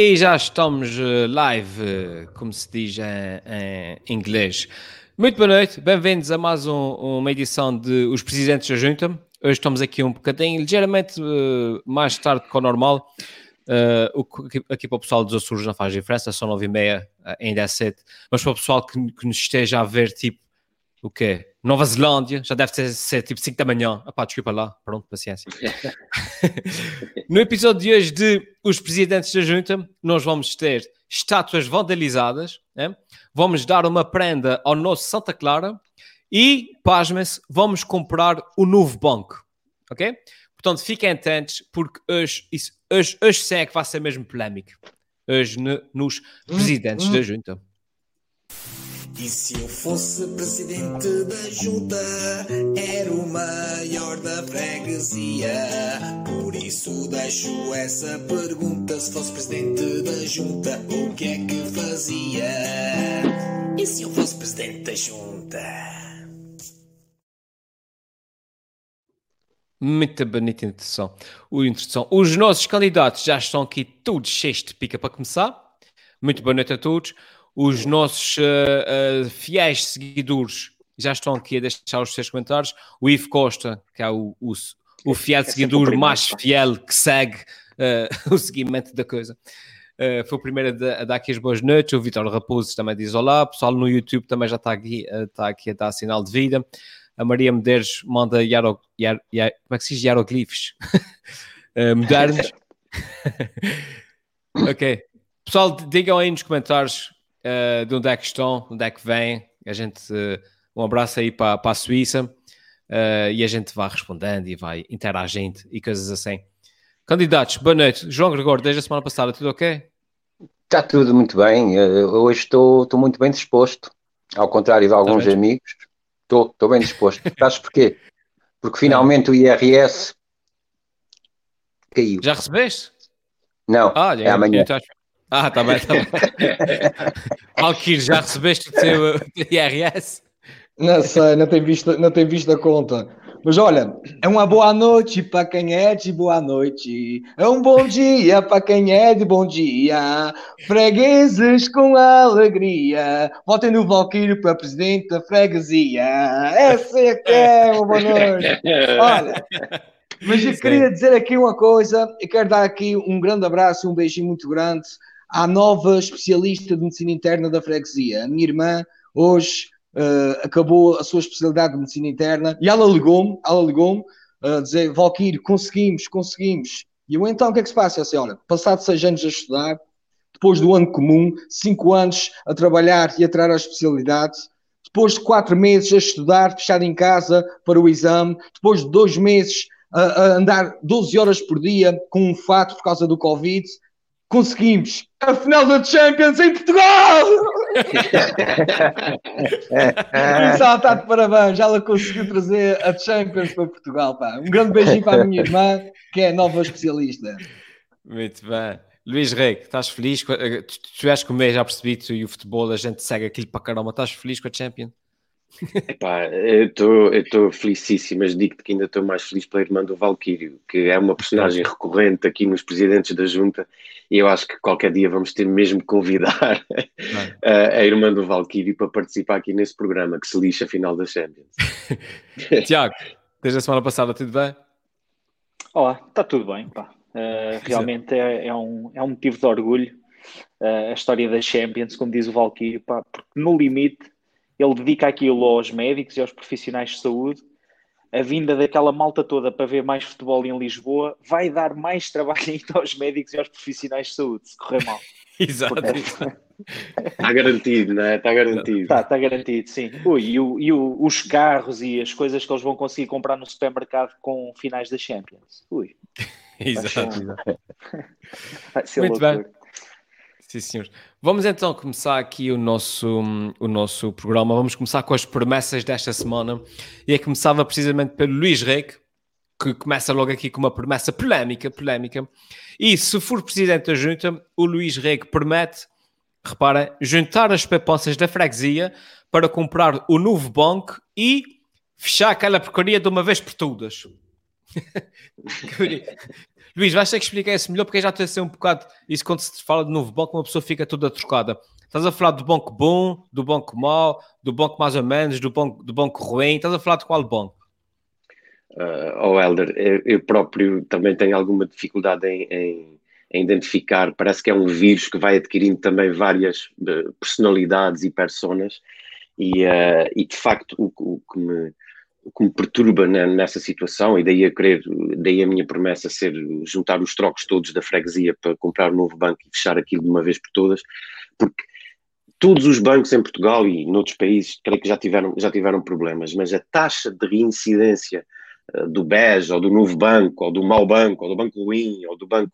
E já estamos eh, live, eh, como se diz em, em inglês. Muito boa noite, bem-vindos a mais um, uma edição de Os Presidentes da Junta. Hoje estamos aqui um bocadinho, ligeiramente uh, mais tarde que o normal. Uh, o, aqui, aqui, para o pessoal dos Açores não faz diferença, são nove e meia, ainda é cedo. Mas para o pessoal que, que nos esteja a ver, tipo, o quê? Nova Zelândia, já deve ser, ser tipo 5 da manhã. Ah pá, desculpa lá, pronto, paciência. no episódio de hoje de Os Presidentes da Junta, nós vamos ter estátuas vandalizadas, né? vamos dar uma prenda ao nosso Santa Clara e, pasmem-se, vamos comprar o novo banco, ok? Portanto, fiquem atentos, porque hoje, isso, hoje, hoje sim é que vai ser mesmo polémico. Hoje no, nos Presidentes da Junta. E se eu fosse presidente da junta, era o maior da freguesia. Por isso deixo essa pergunta: se fosse presidente da junta, o que é que fazia? E se eu fosse presidente da junta? Muito bonita introdução. Introdução. Os nossos candidatos já estão aqui todos cheios de pica para começar. Muito boa noite a todos. Os nossos uh, uh, fiéis seguidores já estão aqui a deixar os seus comentários. O Ivo Costa, que é o, o, o fiel é seguidor mais fiel que segue uh, o seguimento da coisa. Uh, foi o primeiro a, dar, a dar aqui as boas noites. O Vitor Raposo também diz olá. O pessoal no YouTube também já está aqui, uh, está aqui a dar sinal de vida. A Maria Medeiros manda yaro, yaro, yaro, como é que se diz? Hieroglifos uh, modernos. ok. Pessoal, digam aí nos comentários uh, de onde é que estão, onde é que vêm. A gente, uh, um abraço aí para, para a Suíça uh, e a gente vai respondendo e vai interagindo e coisas assim. Candidatos, boa noite. João Gregório, desde a semana passada, tudo ok? Está tudo muito bem. hoje estou, estou muito bem disposto, ao contrário de alguns amigos. Estou, estou bem disposto. Sabes porquê? Porque finalmente o IRS caiu. Já recebeste? Não, ah, é amanhã. Ah, tá bem, tá bem. Alquir, já recebeste o teu IRS? Não sei, não tenho visto, não tenho visto a conta. Mas olha, é uma boa noite para quem é de boa noite. É um bom dia para quem é de bom dia. Fregueses com alegria. Votem no Valquírio para presidente da freguesia. Essa é que é uma boa noite. Olha, mas eu queria dizer aqui uma coisa. Eu quero dar aqui um grande abraço e um beijinho muito grande à nova especialista de medicina interna da freguesia. A minha irmã hoje uh, acabou a sua especialidade de medicina interna e ela ligou-me, ela ligou-me a uh, dizer, Valquírio, conseguimos, conseguimos. E eu então o que é que se passa? Eu olha, passado seis anos a estudar, depois do ano comum, cinco anos a trabalhar e a tirar a especialidade, depois de quatro meses a estudar, fechado em casa para o exame, depois de dois meses a, a andar 12 horas por dia com um fato por causa do Covid, conseguimos a final da Champions em Portugal! Ela está de parabéns, já ela conseguiu trazer a Champions para Portugal. Pá. Um grande beijinho para a minha irmã, que é a nova especialista. Muito bem. Luís Rei, estás feliz? Tu, tu és como é, já percebi, tu e o futebol, a gente segue aquilo para caramba. Estás feliz com a Champions? Epá, eu estou felicíssimo, mas digo-te que ainda estou mais feliz pela irmã do Valquírio, que é uma personagem recorrente aqui nos presidentes da junta, e eu acho que qualquer dia vamos ter mesmo que convidar a, a, irmã do Valquírio para participar aqui nesse programa que se lixa a final da Champions. Tiago, desde a semana passada, tudo bem? Olá, está tudo bem, pá. Uh, realmente é, é, um, é um motivo de orgulho uh, a história da Champions, como diz o Valquírio, pá, porque no limite ele dedica aquilo aos médicos e aos profissionais de saúde. A vinda daquela malta toda para ver mais futebol em Lisboa vai dar mais trabalho ainda aos médicos e aos profissionais de saúde, se correr mal. Exato. Está garantido, não é? Está garantido. Está, está garantido, sim. Ui, e, o, e o, os carros e as coisas que eles vão conseguir comprar no supermercado com finais da Champions. Ui. Exato. Vai ser Muito loucura. bem. Sim, senhor. Vamos então começar aqui o nosso, o nosso programa. Vamos começar com as promessas desta semana. E é começava precisamente pelo Luís Reque, que começa logo aqui com uma promessa polémica, polémica. E se for presidente da junta, o Luís Reque promete, repara, juntar as poupanças da freguesia para comprar o novo banco e fechar aquela porcaria de uma vez por todas. Luís, vais ter que explicar isso melhor porque já estou a ser um bocado. Isso quando se fala de novo banco, uma pessoa fica toda trocada. Estás a falar do banco bom, do banco mau, do banco mais ou menos, do banco, do banco ruim. Estás a falar de qual banco? Uh, oh, Helder, eu, eu, próprio também tenho alguma dificuldade em, em, em, identificar. Parece que é um vírus que vai adquirindo também várias uh, personalidades e personas. E, uh, e de facto, o, o, que me, que me perturba nessa situação, e daí a querer, daí a minha promessa ser juntar os trocos todos da freguesia para comprar um novo banco e fechar aquilo de uma vez por todas, porque todos os bancos em Portugal e noutros países, creio que já tiveram, já tiveram problemas, mas a taxa de reincidência uh, do BES, ou do novo banco, ou do mau banco, ou do banco ruim, ou do banco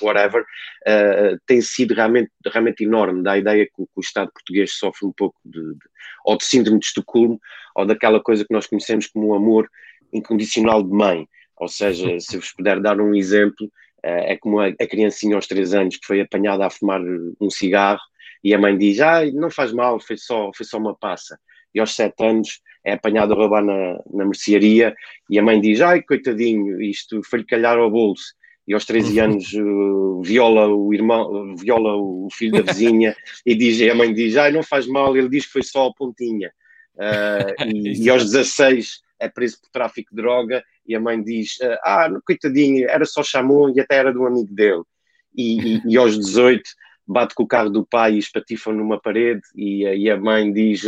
whatever, uh, tem sido realmente, realmente enorme. Dá a ideia que o, que o Estado português sofre um pouco de, de, ou de síndrome de Estocolmo, ou daquela coisa que nós conhecemos como o amor incondicional de mãe. Ou seja, se vos puder dar um exemplo, uh, é como a, a criancinha aos três anos que foi apanhada a fumar um cigarro e a mãe diz, ah, não faz mal, foi só, foi só uma passa. E aos sete anos é apanhado a roubar na, na mercearia e a mãe diz, ai, coitadinho, isto foi-lhe calhar ao bolso. E aos 13 uhum. anos uh, viola o irmão, viola o filho da vizinha e, diz, e a mãe diz, ai, não faz mal, ele diz que foi só a pontinha. Uh, e, e, aos 16 é preso por tráfico de droga e a mãe diz, ah, coitadinho, era só chamou e até era de um amigo dele. E, e, e aos 18 bate com o carro do pai e espatifa numa parede e, a mãe diz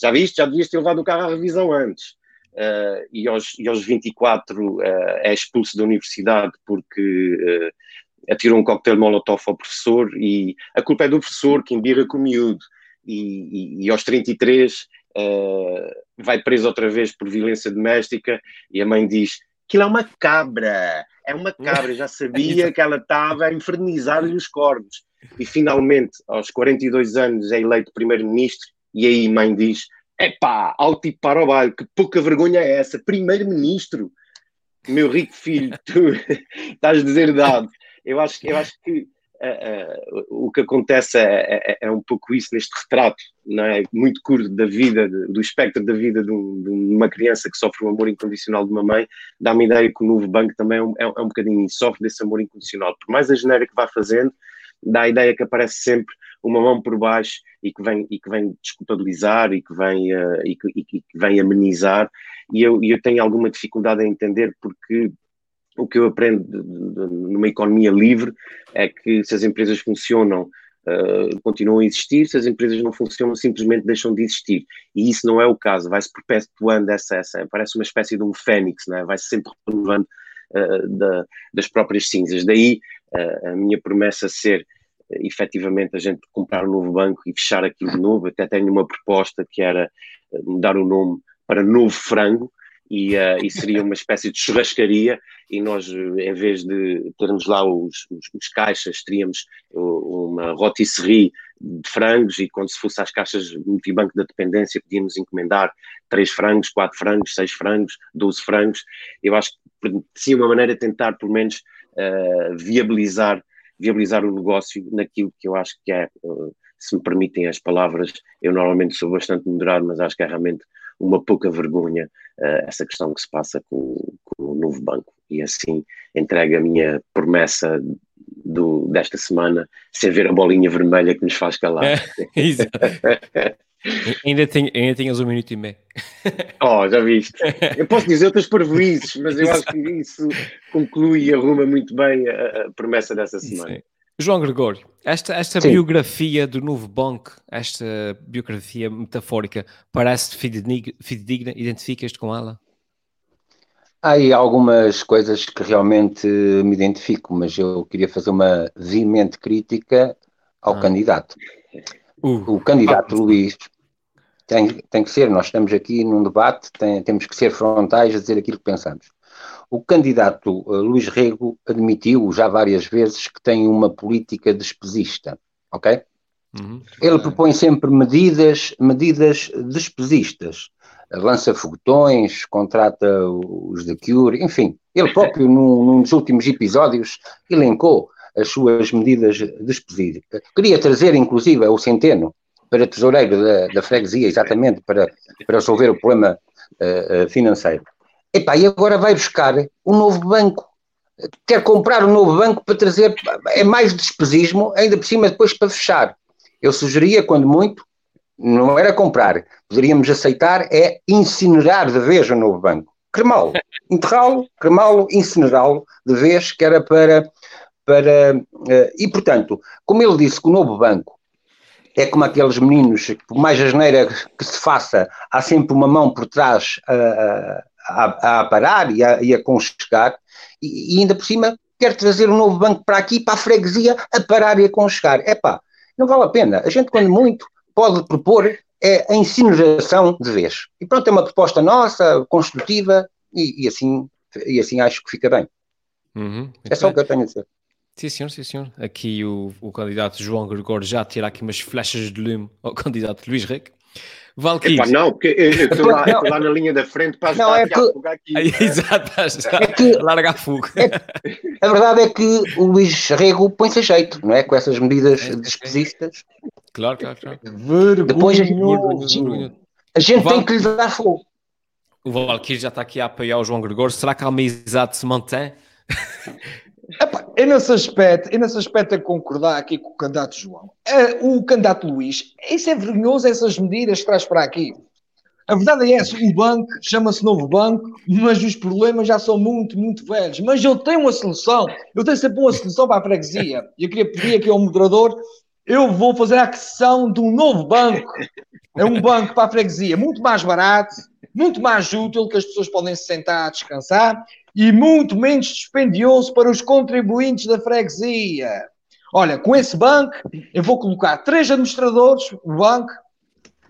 já viste, já devias ter levado o carro à revisão antes. Uh, e, aos, e aos 24 uh, eh, é expulso da universidade porque uh, atirou um coquetel molotov ao professor e a culpa é do professor que embirra com o miúdo. E, e, e aos 33 uh, vai preso outra vez por violência doméstica e a mãe diz aquilo é uma cabra, é uma cabra, já sabia que ela estava a infernizar-lhe os cornos e finalmente, aos 42 anos, é eleito primeiro-ministro, e aí mãe diz: epá, ao tipo para o baile, que pouca vergonha é essa, primeiro-ministro, meu rico filho, tu estás deserdado. Eu acho, eu acho que uh, o que acontece é, é, é, um pouco isso neste retrato, não é? Muito curto da vida, do espectro da vida de, um, de, uma criança que sofre o um amor incondicional de uma mãe, dá-me ideia que o novo banco também é um, é, é um bocadinho sofre desse amor incondicional. Por mais a geneira que vá fazendo, dá a ideia que aparece sempre uma mão por baixo e que vem, e que vem desculpabilizar e que vem, uh, e, que, e que vem amenizar. E eu, eu tenho alguma dificuldade em entender porque o que eu aprendo de, de, numa economia livre é que se as empresas funcionam, uh, continuam a existir, se as empresas não funcionam, simplesmente deixam de existir. E isso não é o caso, vai-se perpetuando essa, essa, parece uma espécie de um fênix, é? vai-se sempre renovando uh, da, das próprias cinzas. Daí a minha promessa ser efetivamente a gente comprar um novo banco e fechar aquilo de novo. Até tenho uma proposta que era mudar o nome para Novo Frango e, uh, e seria uma espécie de churrascaria e nós, em vez de termos lá os, os, os caixas, teríamos uma rotisserie de frangos e quando se fosse às caixas multibanco da dependência podíamos encomendar 3 frangos, 4 frangos, 6 frangos, 12 frangos. Eu acho que sim uma maneira de tentar pelo menos uh, viabilizar, viabilizar o negócio naquilo que eu acho que é, uh, se me permitem as palavras, eu normalmente sou bastante moderado, mas acho que é realmente uma pouca vergonha uh, essa questão que se passa com, com, o novo banco. E assim entrego a minha promessa do, desta semana sem ver a bolinha vermelha que nos faz calar. É, ainda, tenho, ainda tinhas um minuto e meio. Oh, já viste. Eu posso dizer outras parvoízes, mas eu acho que isso conclui e arruma muito bem a, a promessa dessa semana. Sim. João Gregório, esta, esta biografia do novo banco, esta biografia metafórica, parece fidedigna? Identificas-te com ela? Há aí algumas coisas que realmente me identifico, mas eu queria fazer uma veemente crítica ao ah. candidato. Uh. O candidato ah. Luís tem, tem que ser, nós estamos aqui num debate, tem, temos que ser frontais a dizer aquilo que pensamos. O candidato uh, Luís Rego admitiu já várias vezes que tem uma política despesista, ok? Uhum. Ele propõe sempre medidas, medidas despesistas. Lança foguetões, contrata os da Cure, enfim. Ele próprio, num, num dos últimos episódios, elencou as suas medidas despesistas. Queria trazer, inclusive, o Centeno, para tesoureiro da, da freguesia, exatamente para, para resolver o problema uh, financeiro. Epá, e agora vai buscar um novo banco. Quer comprar um novo banco para trazer. É mais despesismo, ainda por cima depois para fechar. Eu sugeria, quando muito, não era comprar, poderíamos aceitar é incinerar de vez o novo banco. Cremá-lo, enterrá-lo, cremá-lo, incinerá-lo de vez, que era para. para uh, e, portanto, como ele disse que o novo banco é como aqueles meninos, por mais asneira que se faça, há sempre uma mão por trás a, a, a parar e a, e a conchegar, e, e ainda por cima quer trazer um novo banco para aqui, para a freguesia, a parar e a conchegar. É pá, não vale a pena. A gente, quando muito, pode propor é a incineração de vez. E pronto, é uma proposta nossa, construtiva, e, e assim, e assim acho que fica bem. Uhum, é só bem. o que eu tenho a dizer. Sim, senhor, sim, senhor. Aqui o, o candidato João Gregório já tira aqui umas flechas de lume ao candidato Luís Reque. Valkyrie. não, porque eu estou lá, lá, na linha da frente para ajudar não, é que, a fogo aqui. exato, é que, larga a fogo. É, a verdade é que o Luís Rego põe-se a jeito, não é? Com essas medidas é, despesistas. Claro, claro, claro. Depois a gente, a gente tem que lhe dar fogo. O Valkyrie já está aqui a apoiar o João Gregório. Será que a amizade se mantém? Epá, eu nesse aspecto, eu nesse aspecto a concordar aqui com o candidato João. É, o candidato Luís, isso é vergonhoso, essas medidas que traz para aqui. A verdade é essa, o banco chama-se novo banco, mas os problemas já são muito, muito velhos. Mas eu tenho uma solução, eu tenho sempre uma solução para a freguesia. Eu queria pedir aqui ao moderador, eu vou fazer a aquisição de um novo banco. É um banco para a freguesia muito mais barato, muito mais útil, que as pessoas podem se sentar a descansar e muito menos dispendioso para os contribuintes da freguesia. Olha, com esse banco, eu vou colocar três administradores, o banco,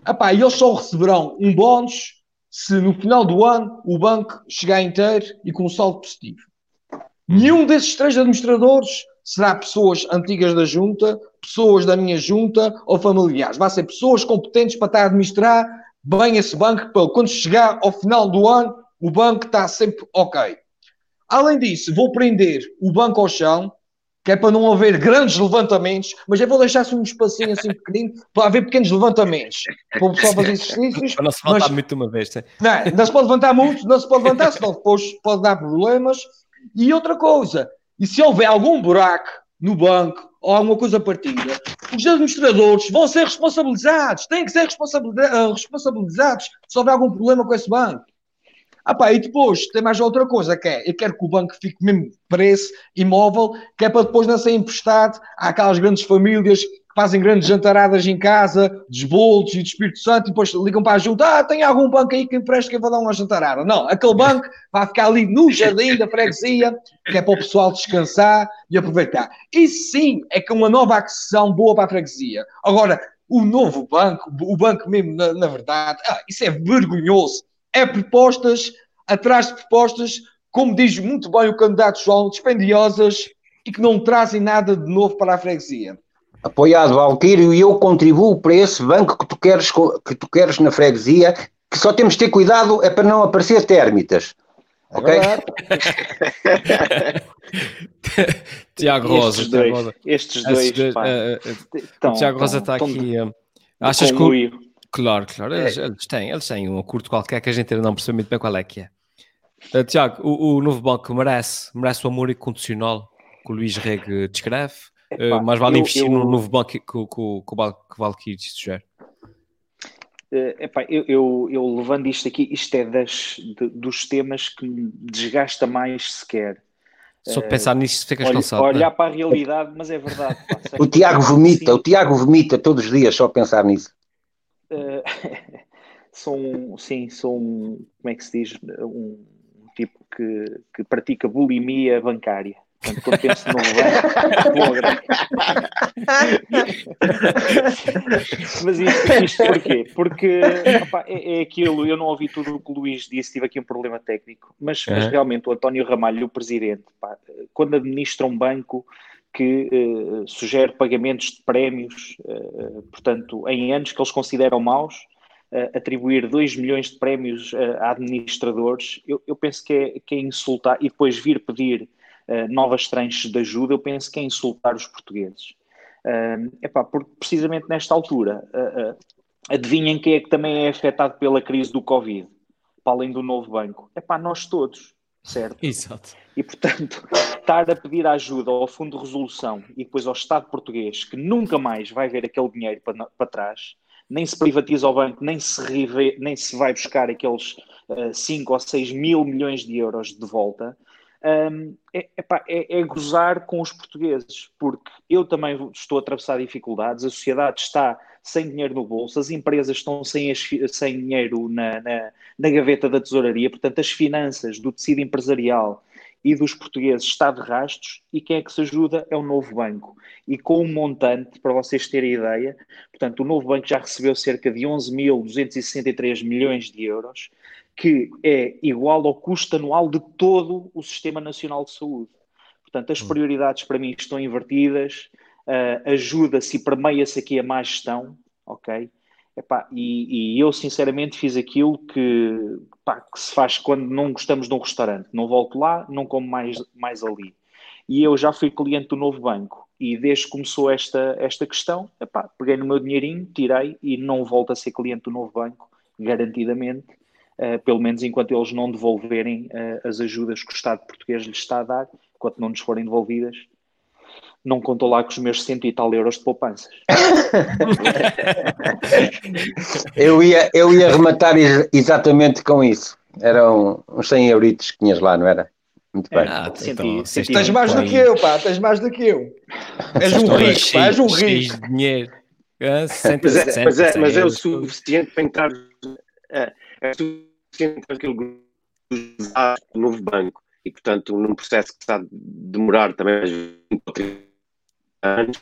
epá, e eles só receberão um bónus se no final do ano o banco chegar inteiro e com um saldo positivo. Nenhum desses três administradores será pessoas antigas da junta, pessoas da minha junta ou familiares. Vai ser pessoas competentes para estar a administrar bem esse banco, para quando chegar ao final do ano, o banco está sempre ok. Além disso, vou prender o banco ao chão, que é para não haver grandes levantamentos, mas eu vou deixar assim um espacinho assim pequenino para haver pequenos levantamentos. Para o pessoal fazer exercícios. Para não se levantar mas, muito uma vez. Não, não se pode levantar muito, não se pode levantar, senão depois pode dar problemas. E outra coisa, e se houver algum buraco no banco ou alguma coisa partida, os administradores vão ser responsabilizados, têm que ser responsabilizados se houver algum problema com esse banco. Ah e depois tem mais outra coisa que é, eu quero que o banco fique mesmo preço imóvel, que é para depois não ser emprestado àquelas grandes famílias que fazem grandes jantaradas em casa, desbolos e de Espírito Santo, e depois ligam para a junta, ah, tem algum banco aí que empresta que eu vou dar uma jantarada. Não, aquele banco vai ficar ali no jardim da freguesia, que é para o pessoal descansar e aproveitar. Isso sim é que é uma nova aquisição boa para a freguesia. Agora, o novo banco, o banco mesmo, na, na verdade, ah, isso é vergonhoso é propostas atrás de propostas, como diz muito bem o candidato João, dispendiosas e que não trazem nada de novo para a freguesia. Apoiado, Valquírio, e eu contribuo para esse banco que tu queres, que tu queres na freguesia, que só temos de ter cuidado é para não aparecer térmitas. É ok? Tiago Rosa, estes dois, Tiago Rosa está aqui. Uh, achas que o, Claro, claro, eles, é. eles, têm, eles têm um acordo qualquer que a gente ainda não percebe muito bem qual é que é. Uh, Tiago, o, o, novo banco merece, merece o amor incondicional que o Luís Reg descreve, uh, mas vale eu, investir eu, no novo banco que, que, que, que o Valkyrie sugere. Uh, epá, eu, eu, eu, levando isto aqui, isto é das, de, dos temas que me desgasta mais sequer. Só de pensar nisso ficas olha, cansado. Olhar é? para a realidade, mas é verdade. Pá, o Tiago vomita, o Tiago vomita todos os dias só pensar nisso. Uh, sou um, sim, sou um, como é que se diz, um, um tipo que, que pratica bulimia bancária. Portanto, quando penso no banco, Mas isto, isto porquê? Porque opa, é, é, aquilo, eu não ouvi tudo o que o Luís disse, tive aqui um problema técnico, mas, mas realmente o António Ramalho, o presidente, pá, quando administra um banco, que uh, sugere pagamentos de prémios, uh, portanto, em anos que eles consideram maus, atribuir 2 milhões de prémios a administradores, eu, eu, penso que é, que é insultar, e depois vir pedir novas tranches de ajuda, eu penso que é insultar os portugueses. Epá, porque precisamente nesta altura, adivinhem quem é que também é afetado pela crise do Covid? para além do novo banco? É para nós todos, certo? Exato. E, portanto, estar a pedir ajuda ao Fundo de Resolução e depois ao Estado português, que nunca mais vai ver aquele dinheiro para, para trás, nem se privatiza o banco, nem se, nem se vai buscar aqueles uh, 5 ou 6 mil milhões de euros de volta, um, é, é, é, gozar com os portugueses, porque eu também estou a atravessar dificuldades, a sociedade está sem dinheiro no bolso, as empresas estão sem, as, sem dinheiro na, na, na, gaveta da tesouraria, portanto, as finanças do tecido empresarial e dos portugueses está de rastos, e quem é que se ajuda é o novo banco. E com um montante, para vocês terem ideia, portanto, o novo banco já recebeu cerca de 11.263 milhões de euros que é igual ao custo anual de todo o Sistema Nacional de Saúde. Portanto, as hum. prioridades para mim estão invertidas, uh, ajuda-se e permeia-se aqui a má gestão, ok? Epá, e, e, eu sinceramente fiz aquilo que, pá, que, se faz quando não gostamos de um restaurante. Não volto lá, não como mais, mais ali. E eu já fui cliente do novo banco e desde que começou esta, esta questão, epá, peguei no meu dinheirinho, tirei e não volto a ser cliente do novo banco, garantidamente pelo menos enquanto eles não devolverem uh, as ajudas que o Estado português lhes está a dar, enquanto não nos forem devolvidas, não contou lá com os meus cento e tal euros de poupanças. eu, ia, eu ia rematar exatamente com isso. Eram uns 100 euritos que tinhas lá, não era? Muito bem. Ah, então, tens mais do que eu, pá, tens mais do que eu. És um rico, pá, és um rico. dinheiro. Ah, mas, é, mas, é, mas é o suficiente para entrar. É, é sempre aquele grupo do novo banco e, portanto, num processo que está a demorar também mais 20 ou 30 anos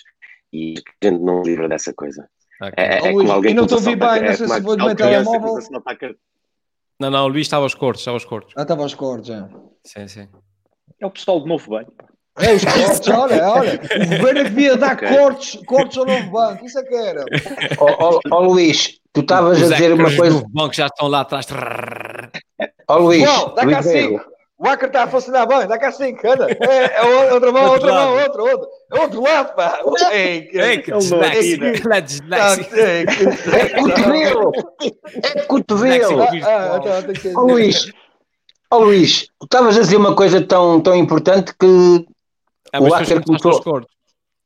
e a gente não livra dessa coisa. Okay. É, é, é como alguém eu não estou a ouvir bem, não sei se vou do meu telemóvel. Não, não, o Luís estava aos cortes, estava aos cortes. Ah, estava aos cortes, já. Sim, sim. É o pessoal do novo banco. É, os cortes, olha, olha. O governo devia dar okay. cortes, cortes ao novo banco, isso é que era. Ó oh, oh, oh, Luís, tu estavas a dizer uma coisa. Os bancos já estão lá atrás. Ó oh, Luís, Não, dá cá cinco. O Acre está a funcionar bem, dá cá cinco, anda. É, é outra mão, outra mão, outro, outro. É outro lado, pá. É, é, que dislexia. É cotovelo. É cotovelo. Ah, então, Ó Luís, ó Luís, tu estavas a dizer uma coisa tão, tão importante que ah, o Acer começou,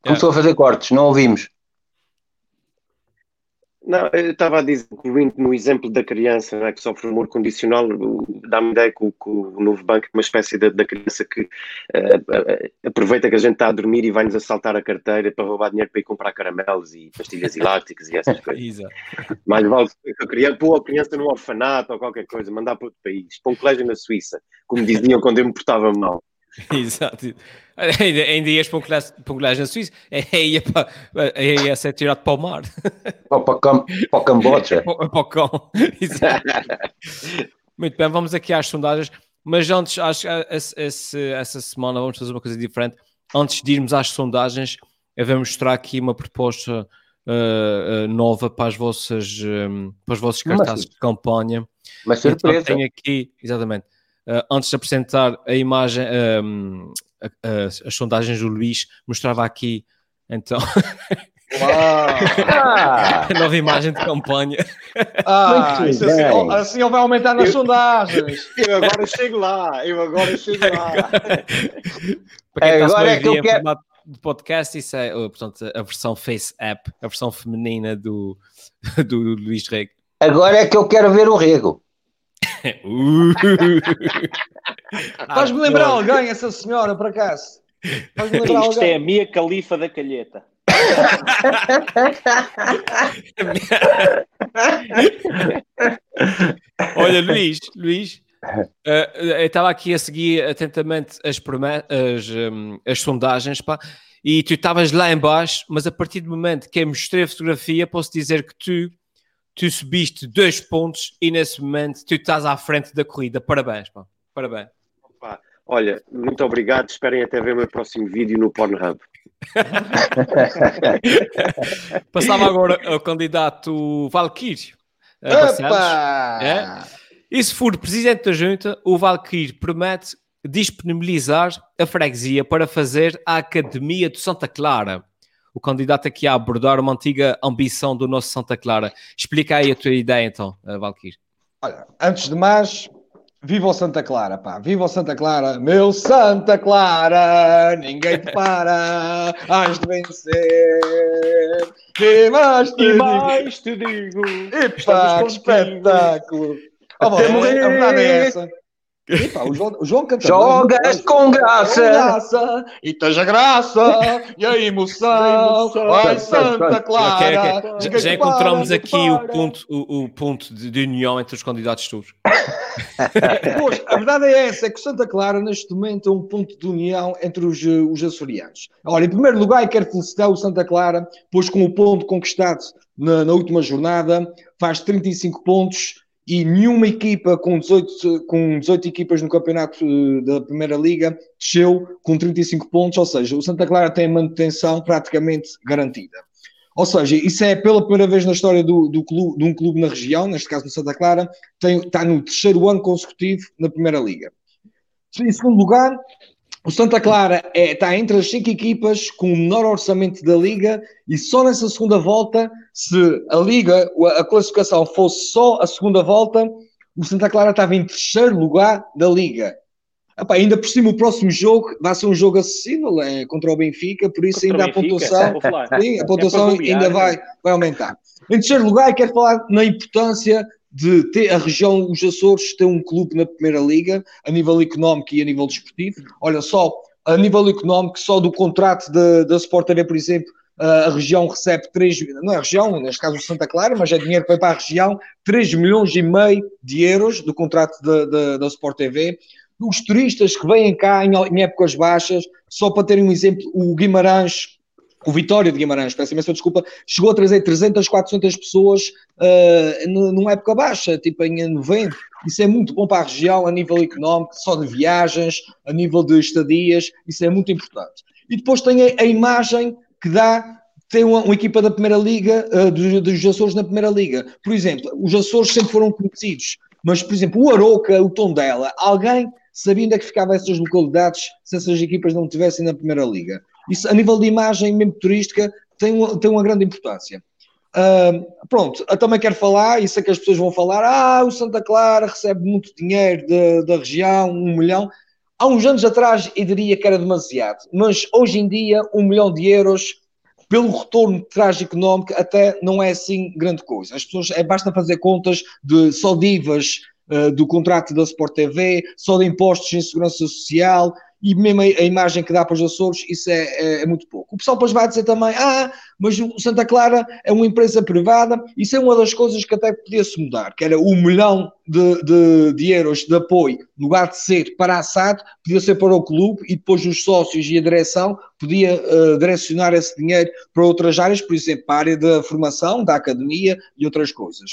começou a fazer cortes, não ouvimos. Não, eu estava a dizer, incluindo no exemplo da criança né, que sofre humor condicional, dá-me ideia que o, que o, novo banco é uma espécie da, da criança que uh, aproveita que a gente está a dormir e vai-nos assaltar a carteira para roubar dinheiro para ir comprar caramelos e pastilhas elásticas e essas coisas. Mais vale pôr a criança num orfanato ou qualquer coisa, mandar para outro país, para um colégio na Suíça, como diziam quando eu me portava mal. Exato. Ainda, ias para um colégio na Suíça, ia, para, ia ser tirado para o mar. Ou para, Cam para o Camboja. para, para o cão. Muito bem, vamos aqui às sondagens. Mas antes, acho que essa, essa semana vamos fazer uma coisa diferente. Antes de irmos às sondagens, eu vou mostrar aqui uma proposta uh, uh, nova para as vossas um, para os vossos cartazes de campanha. Uma então, surpresa. Então, tenho aqui, exatamente, uh, antes de apresentar a imagem, um, as, as sondagens do Luís, mostrava aqui então. Ah, nova imagem de campanha. Ah, assim, assim ele vai aumentar nas eu, sondagens. Eu agora chego lá, eu agora chego lá. Para quem é, agora é que eu quero... de podcast, isso é portanto, a versão Face App, a versão feminina do, do Luís Rego. Agora é que eu quero ver o Rego. uh. Faz-me lembrar alguém, essa senhora, por acaso. Faz-me lembrar Isto alguém. é a Mia Califa da Calheta. Olha, Luís, Luís, uh, eu estava aqui a seguir atentamente as, as, um, as sondagens, pá, e tu estavas lá embaixo, mas a partir do momento que eu mostrei a fotografia, posso dizer que tu tu subiste dois pontos e nesse momento tu estás à frente da corrida. Parabéns, pá. Parabéns. Olha, muito obrigado. Esperem até ver o meu próximo vídeo no Pornhub. Passava agora ao candidato Valkyrie. É? E se for presidente da junta, o Valkyrie promete disponibilizar a freguesia para fazer a Academia de Santa Clara o candidato aqui a abordar uma antiga ambição do nosso Santa Clara. Explica aí a tua ideia então, Valkyrie. Olha, antes de mais, viva o Santa Clara, pá, viva o Santa Clara, meu Santa Clara, ninguém te para, has de vencer. Que mais te, E digo? mais te digo. Epá, que espetáculo! Oh, bom, Até a morrer. verdade é essa. Epá, o, João, o João canta Jogas bem, com graça. graça, e tens a graça e a emoção. A emoção. Ai, Santa Clara. ok. Já, ninguém já te encontramos para, aqui o ponto, o, o ponto de, de união entre os candidatos todos. Pois, a verdade é essa, é que Santa Clara neste momento é um ponto de união entre os, eh, os açorianos. Olha, em primeiro lugar, eu quero felicitar o Santa Clara, pois com o ponto conquistado na, na última jornada, faz 35 pontos e nenhuma equipa com 18, com 18 equipas no campeonato eh, da Primeira Liga desceu com 35 pontos, ou seja, o Santa Clara tem a manutenção praticamente garantida. Ou seja, isso é pela primeira vez na história do, do clube, de um clube na região, neste caso no Santa Clara, tem, está no terceiro ano consecutivo na Primeira Liga. Em segundo lugar, o Santa Clara é, está entre as cinco equipas com o menor orçamento da Liga e só nessa segunda volta, se a Liga, a classificação fosse só a segunda volta, o Santa Clara estava em terceiro lugar da Liga. Epá, ainda por cima, o próximo jogo vai ser um jogo acessível é, contra o Benfica, por isso Contra ainda a Benfica, pontuação. Sim, a É pontuação golear, ainda né? vai, vai aumentar. Em terceiro lugar, quero falar na importância de ter a região, os Açores, ter um clube na Primeira Liga, a nível económico e a nível desportivo. Olha só, a nível económico, só do contrato da- da Sport TV, por exemplo, a região recebe 3, não é a região, neste caso o Santa Clara, mas é dinheiro que vai para a região, 3 milhões e meio de euros do contrato da, da, da Sport TV. Os turistas que vêm cá em, em épocas baixas, só para terem um exemplo, o Guimarães, o Vitória de Guimarães, peço imensa desculpa, chegou a trazer 300, 400 pessoas uh, numa época baixa, tipo em novembro. Isso é muito bom para a região a nível económico, só de viagens, a nível de estadias, isso é muito importante. E depois tem a, a imagem que dá tem uma, uma, equipa da Primeira Liga, uh, dos, dos, Açores na Primeira Liga. Por exemplo, os Açores sempre foram conhecidos, mas, por exemplo, o Aroca, o Tondela, alguém sabia onde é que ficavam essas localidades se essas equipas não estivessem na Primeira Liga. Isso, a nível de imagem, mesmo turística, tem uma, tem uma grande importância. Uh, pronto, eu também quero falar, e sei que as pessoas vão falar, ah, o Santa Clara recebe muito dinheiro da, da região, um milhão. Há uns anos atrás eu diria que era demasiado, mas hoje em dia um milhão de euros pelo retorno de trás económico, até não é assim grande coisa. As pessoas, é, basta fazer contas de só divas uh, do contrato da Sport TV, só de impostos em segurança social, e mesmo a, a imagem que dá para os Açores, isso é, é, é, muito pouco. O pessoal depois vai dizer também, ah, mas o Santa Clara é uma empresa privada, isso é uma das coisas que até podia-se mudar, que era um milhão de, de, de, euros de apoio, no lugar de ser para a SAD, podia ser para o clube, e depois os sócios e a direção podia uh, direcionar esse dinheiro para outras áreas, por exemplo, para a área da formação, da academia e outras coisas.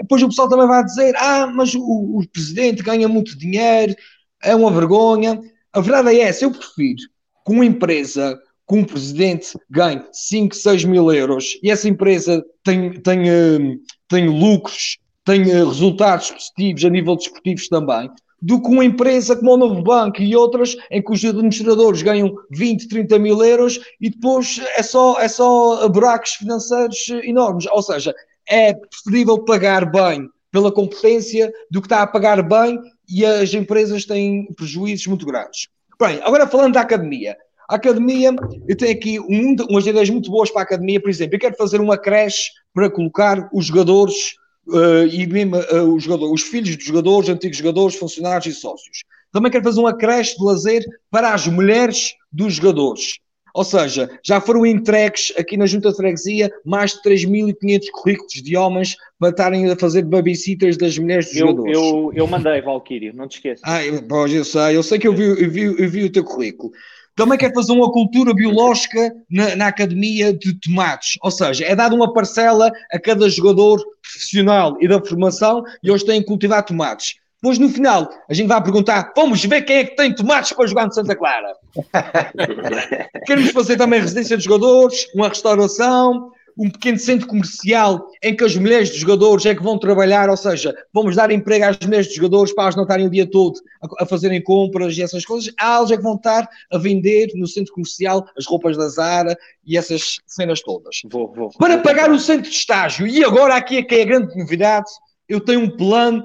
Depois o pessoal também vai dizer, ah, mas o, o presidente ganha muito dinheiro, é uma vergonha. A verdade é essa, eu prefiro que uma empresa com um presidente ganhe 5, 6 mil euros e essa empresa tem, tem, tem lucros, tem resultados positivos a nível desportivos também, do que uma empresa como o Novo Banco e outras em que os administradores ganham 20, 30 mil euros e depois é só, é só buracos financeiros enormes. Ou seja, é preferível pagar bem pela competência do que está a pagar bem e as empresas têm prejuízos muito grandes. Bem, agora falando da academia. A academia, eu tenho aqui um, umas ideias muito boas para a academia, por exemplo, eu quero fazer uma creche para colocar os jogadores uh, e mesmo uh, os, jogadores, os filhos dos jogadores, antigos jogadores, funcionários e sócios. Também quero fazer uma creche de lazer para as mulheres dos jogadores. Ou seja, já foram entregues aqui na Junta de Freguesia mais de 3.500 currículos de homens para estarem a fazer babysitters das mulheres dos eu, jogadores. Eu, eu mandei, Valquírio, não te esqueças. Ah, eu, pois, eu sei, eu sei que eu vi, eu, vi, eu vi o teu currículo. Também quer fazer uma cultura biológica na, na, academia de tomates, ou seja, é dada uma parcela a cada jogador profissional e da formação e eles têm que cultivar tomates. Depois, no final, a gente vai perguntar: vamos ver quem é que tem tomates para jogar no Santa Clara. Queremos fazer também residência de jogadores, uma restauração, um pequeno centro comercial em que as mulheres dos jogadores é que vão trabalhar, ou seja, vamos dar emprego às mulheres dos jogadores para elas não estarem o dia todo a, a fazerem compras e essas coisas. Elas é que vão estar a vender no centro comercial as roupas da Zara e essas cenas todas. Vou, vou. Para pagar o centro de estágio, e agora aqui é que é a grande novidade, eu tenho um plano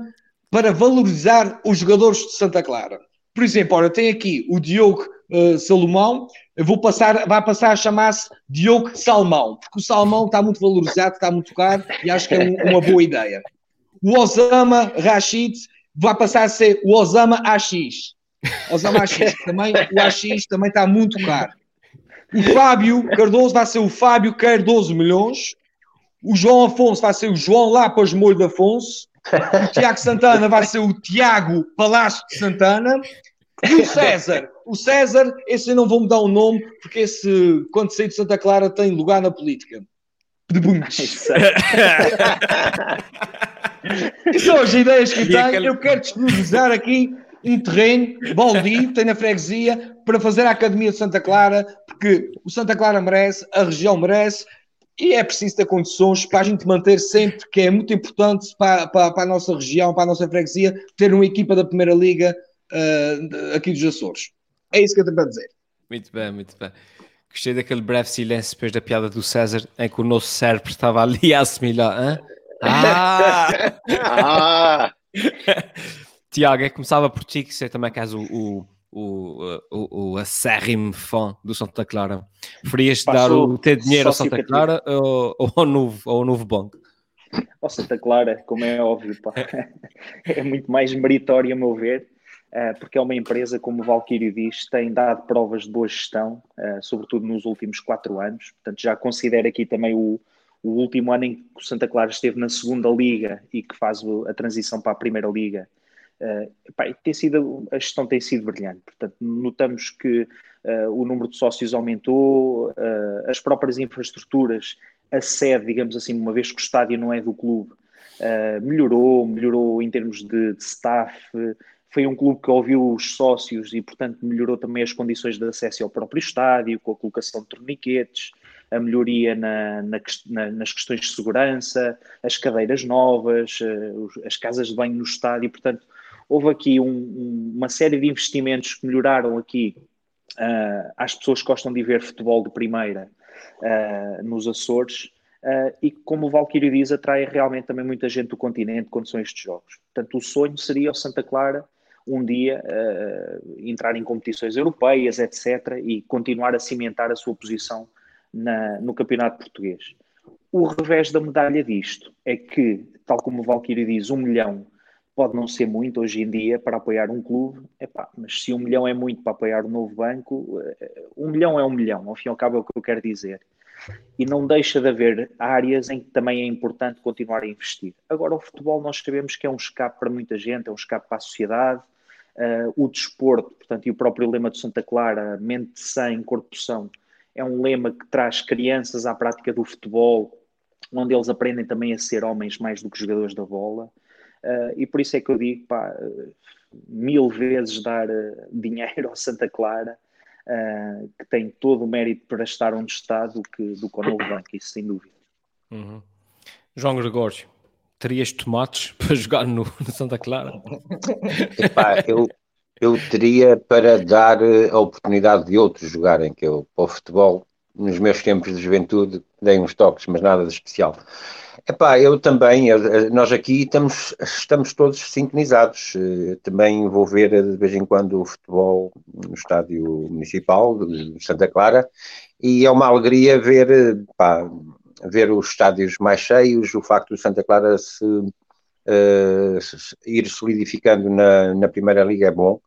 para valorizar os jogadores de Santa Clara. Por exemplo, olha, tem aqui o Diogo uh, Salomão, eu vou passar, vai passar a chamar-se Diogo Salmão, porque o salmão está muito valorizado, está muito caro e acho que é um, uma boa ideia. O Osama Rashid vai passar a ser o Osama AX. Osama AX também, o AX também está muito caro. O Fábio Cardoso vai ser o Fábio Cardoso Milhões. O João Afonso vai ser o João Lapas Molho de Afonso. O Tiago Santana vai ser o Tiago Palácio de Santana. E o César, o César, esse eu não vou mudar o nome, porque esse, quando sair de Santa Clara, tem lugar na política. De bunches. E são as ideias que tenho. Aquele... Eu quero disponibilizar aqui um terreno baldio, tem na freguesia, para fazer a Academia de Santa Clara, porque o Santa Clara merece, a região merece, e é preciso ter condições para a gente manter sempre, que é muito importante para, para, para a nossa região, para a nossa freguesia, ter uma equipa da Primeira Liga uh, aqui dos Açores. É isso que eu tenho para dizer. Muito bem, muito bem. Gostei daquele breve silêncio depois da piada do César, em que o nosso cérebro estava ali a assimilar. Hein? Ah! ah! Tiago, é começava por ti, que você também que és o, o, o, o, o acérrimo fã do Santa Clara. Preferias dar o teu dinheiro ao Santa Clara ou, ou, ao novo, ou ao novo banco? Ao Santa Clara, como é óbvio, pá. é muito mais meritório, a meu ver, eh, porque é uma empresa, como o Valquírio diz, tem dado provas de boa gestão, eh, sobretudo nos últimos quatro anos. Portanto, já considero aqui também o, o último ano em que o Santa Clara esteve na segunda liga e que faz a transição para a primeira liga, uh, tem sido, a gestão tem sido brilhante. Portanto, notamos que uh, o número de sócios aumentou, uh, as próprias infraestruturas, a sede, digamos assim, uma vez que o estádio não é do clube, melhorou, melhorou em termos de, de staff, foi um clube que ouviu os sócios e, portanto, melhorou também as condições de acesso ao próprio estádio, com a colocação de torniquetes, a melhoria na, na, na, nas questões de segurança, as cadeiras novas, as casas de banho no estádio. Portanto, houve aqui um, um, uma série de investimentos que melhoraram aqui uh, às pessoas que gostam de ver futebol de primeira uh, nos Açores. Uh, e como o Valquírio diz, atrai realmente também muita gente do continente quando são estes jogos. Portanto, o sonho seria o Santa Clara um dia uh, entrar em competições europeias, etc., e continuar a cimentar a sua posição na, no campeonato português. O revés da medalha disto é que, tal como o Valkyrie diz, um milhão pode não ser muito hoje em dia para apoiar um clube, epá, mas se um milhão é muito para apoiar um novo banco, eh, um milhão é um milhão, ao fim e ao cabo é o que eu quero dizer. E não deixa de haver áreas em que também é importante continuar a investir. Agora, o futebol nós sabemos que é um escape para muita gente, é um escape para a sociedade, uh, o desporto, portanto, e o próprio lema de Santa Clara, mente sem, corpo são, é um lema que traz crianças à prática do futebol, onde eles aprendem também a ser homens mais do que jogadores da bola. Uh, e por isso é que eu digo, pá, mil vezes dar uh, dinheiro ao Santa Clara, uh, que tem todo o mérito para estar onde está, do que, do que ao Novo Banco, isso sem dúvida. Uhum. João Gregório, terias tomates para jogar no, no Santa Clara? Epá, eu, eu teria para dar eh, a oportunidade de outros jogarem, que eu, para o futebol, nos meus tempos de juventude, dei uns toques, mas nada de especial. Epá, eu também, eh, nós aqui estamos, estamos todos sintonizados. Eh, também vou ver de vez em quando o futebol no estádio municipal de Santa Clara e é uma alegria ver, pá, ver os estádios mais cheios, o facto de Santa Clara se, uh, ir solidificando na, na Primeira Liga é bom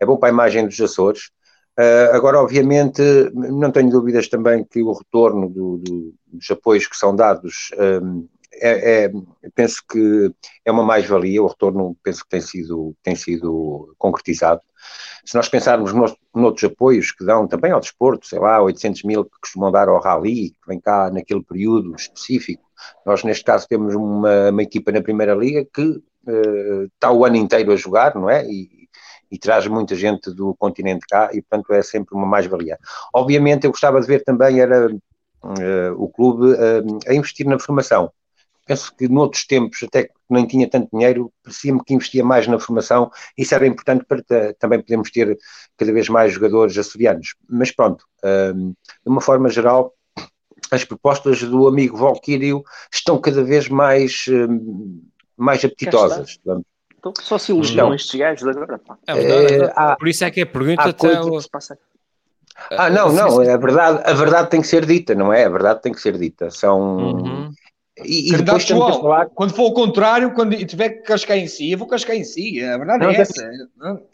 é bom para a imagem dos Açores. Uh, agora, obviamente, não tenho dúvidas também que o retorno do, do, dos apoios que são dados um, é, é, penso que é uma mais-valia, o retorno penso que tem sido, tem sido concretizado. Se nós pensarmos nos, noutros apoios que dão também ao desporto, sei lá, 800 mil que costumam dar ao Rally, que vem cá naquele período específico, nós neste caso temos uma, uma equipa na Primeira Liga que uh, está o ano inteiro a jogar, não é? E, e traz muita gente do continente cá e, portanto, é sempre uma mais-valia. Obviamente, eu gostava de ver também era uh, o clube uh, a investir na formação. Penso que noutros tempos, até que nem tinha tanto dinheiro, parecia-me que investia mais na formação. Isso era importante para também podermos ter cada vez mais jogadores açorianos. Mas pronto, uh, de uma forma geral, as propostas do amigo Valquírio estão cada vez mais mais apetitosas. Então, só se elogiam estes gajos agora. Pá. É verdade, é, há, Por isso é que é pergunta até. O... Ah, não, não, a verdade, a verdade tem que ser dita, não é? A verdade tem que ser dita. São. Uhum. E, e depois falar... quando for o contrário, quando tiver que cascar em si, eu vou cascar em si. A verdade não, é essa.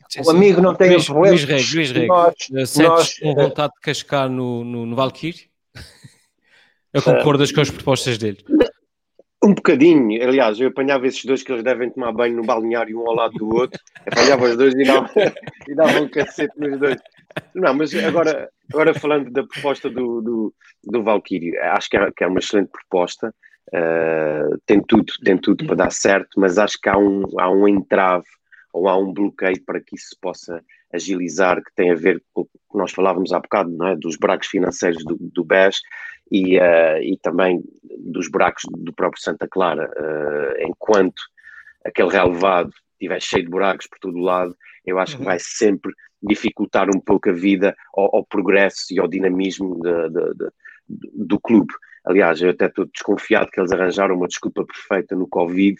Sim, o amigo não tem Luís, Luís Reg, Luís Reg, nós, sentes nós, com vontade de cascar no, no, no Valkyrie? Eu concordas com as propostas dele? Um bocadinho, aliás, eu apanhava esses dois que eles devem tomar banho no balneário um ao lado do outro, apanhava os dois e dava, e dava um cacete nos dois. Não, mas agora, agora falando da proposta do, do, do Valkyrie, acho que é, que é uma excelente proposta, uh, tem tudo, tem tudo para dar certo, mas acho que há um, há um entrave ou há um bloqueio para que isso se possa agilizar, que tem a ver com o que nós falávamos há bocado, não é? dos buracos financeiros do, do BES e, uh, e também dos buracos do próprio Santa Clara. Uh, enquanto aquele relevado estiver cheio de buracos por todo o lado, eu acho que uhum. vai sempre dificultar um pouco a vida ao, ao progresso e ao dinamismo de, de, de, do clube. Aliás, eu até estou desconfiado que eles arranjaram uma desculpa perfeita no Covid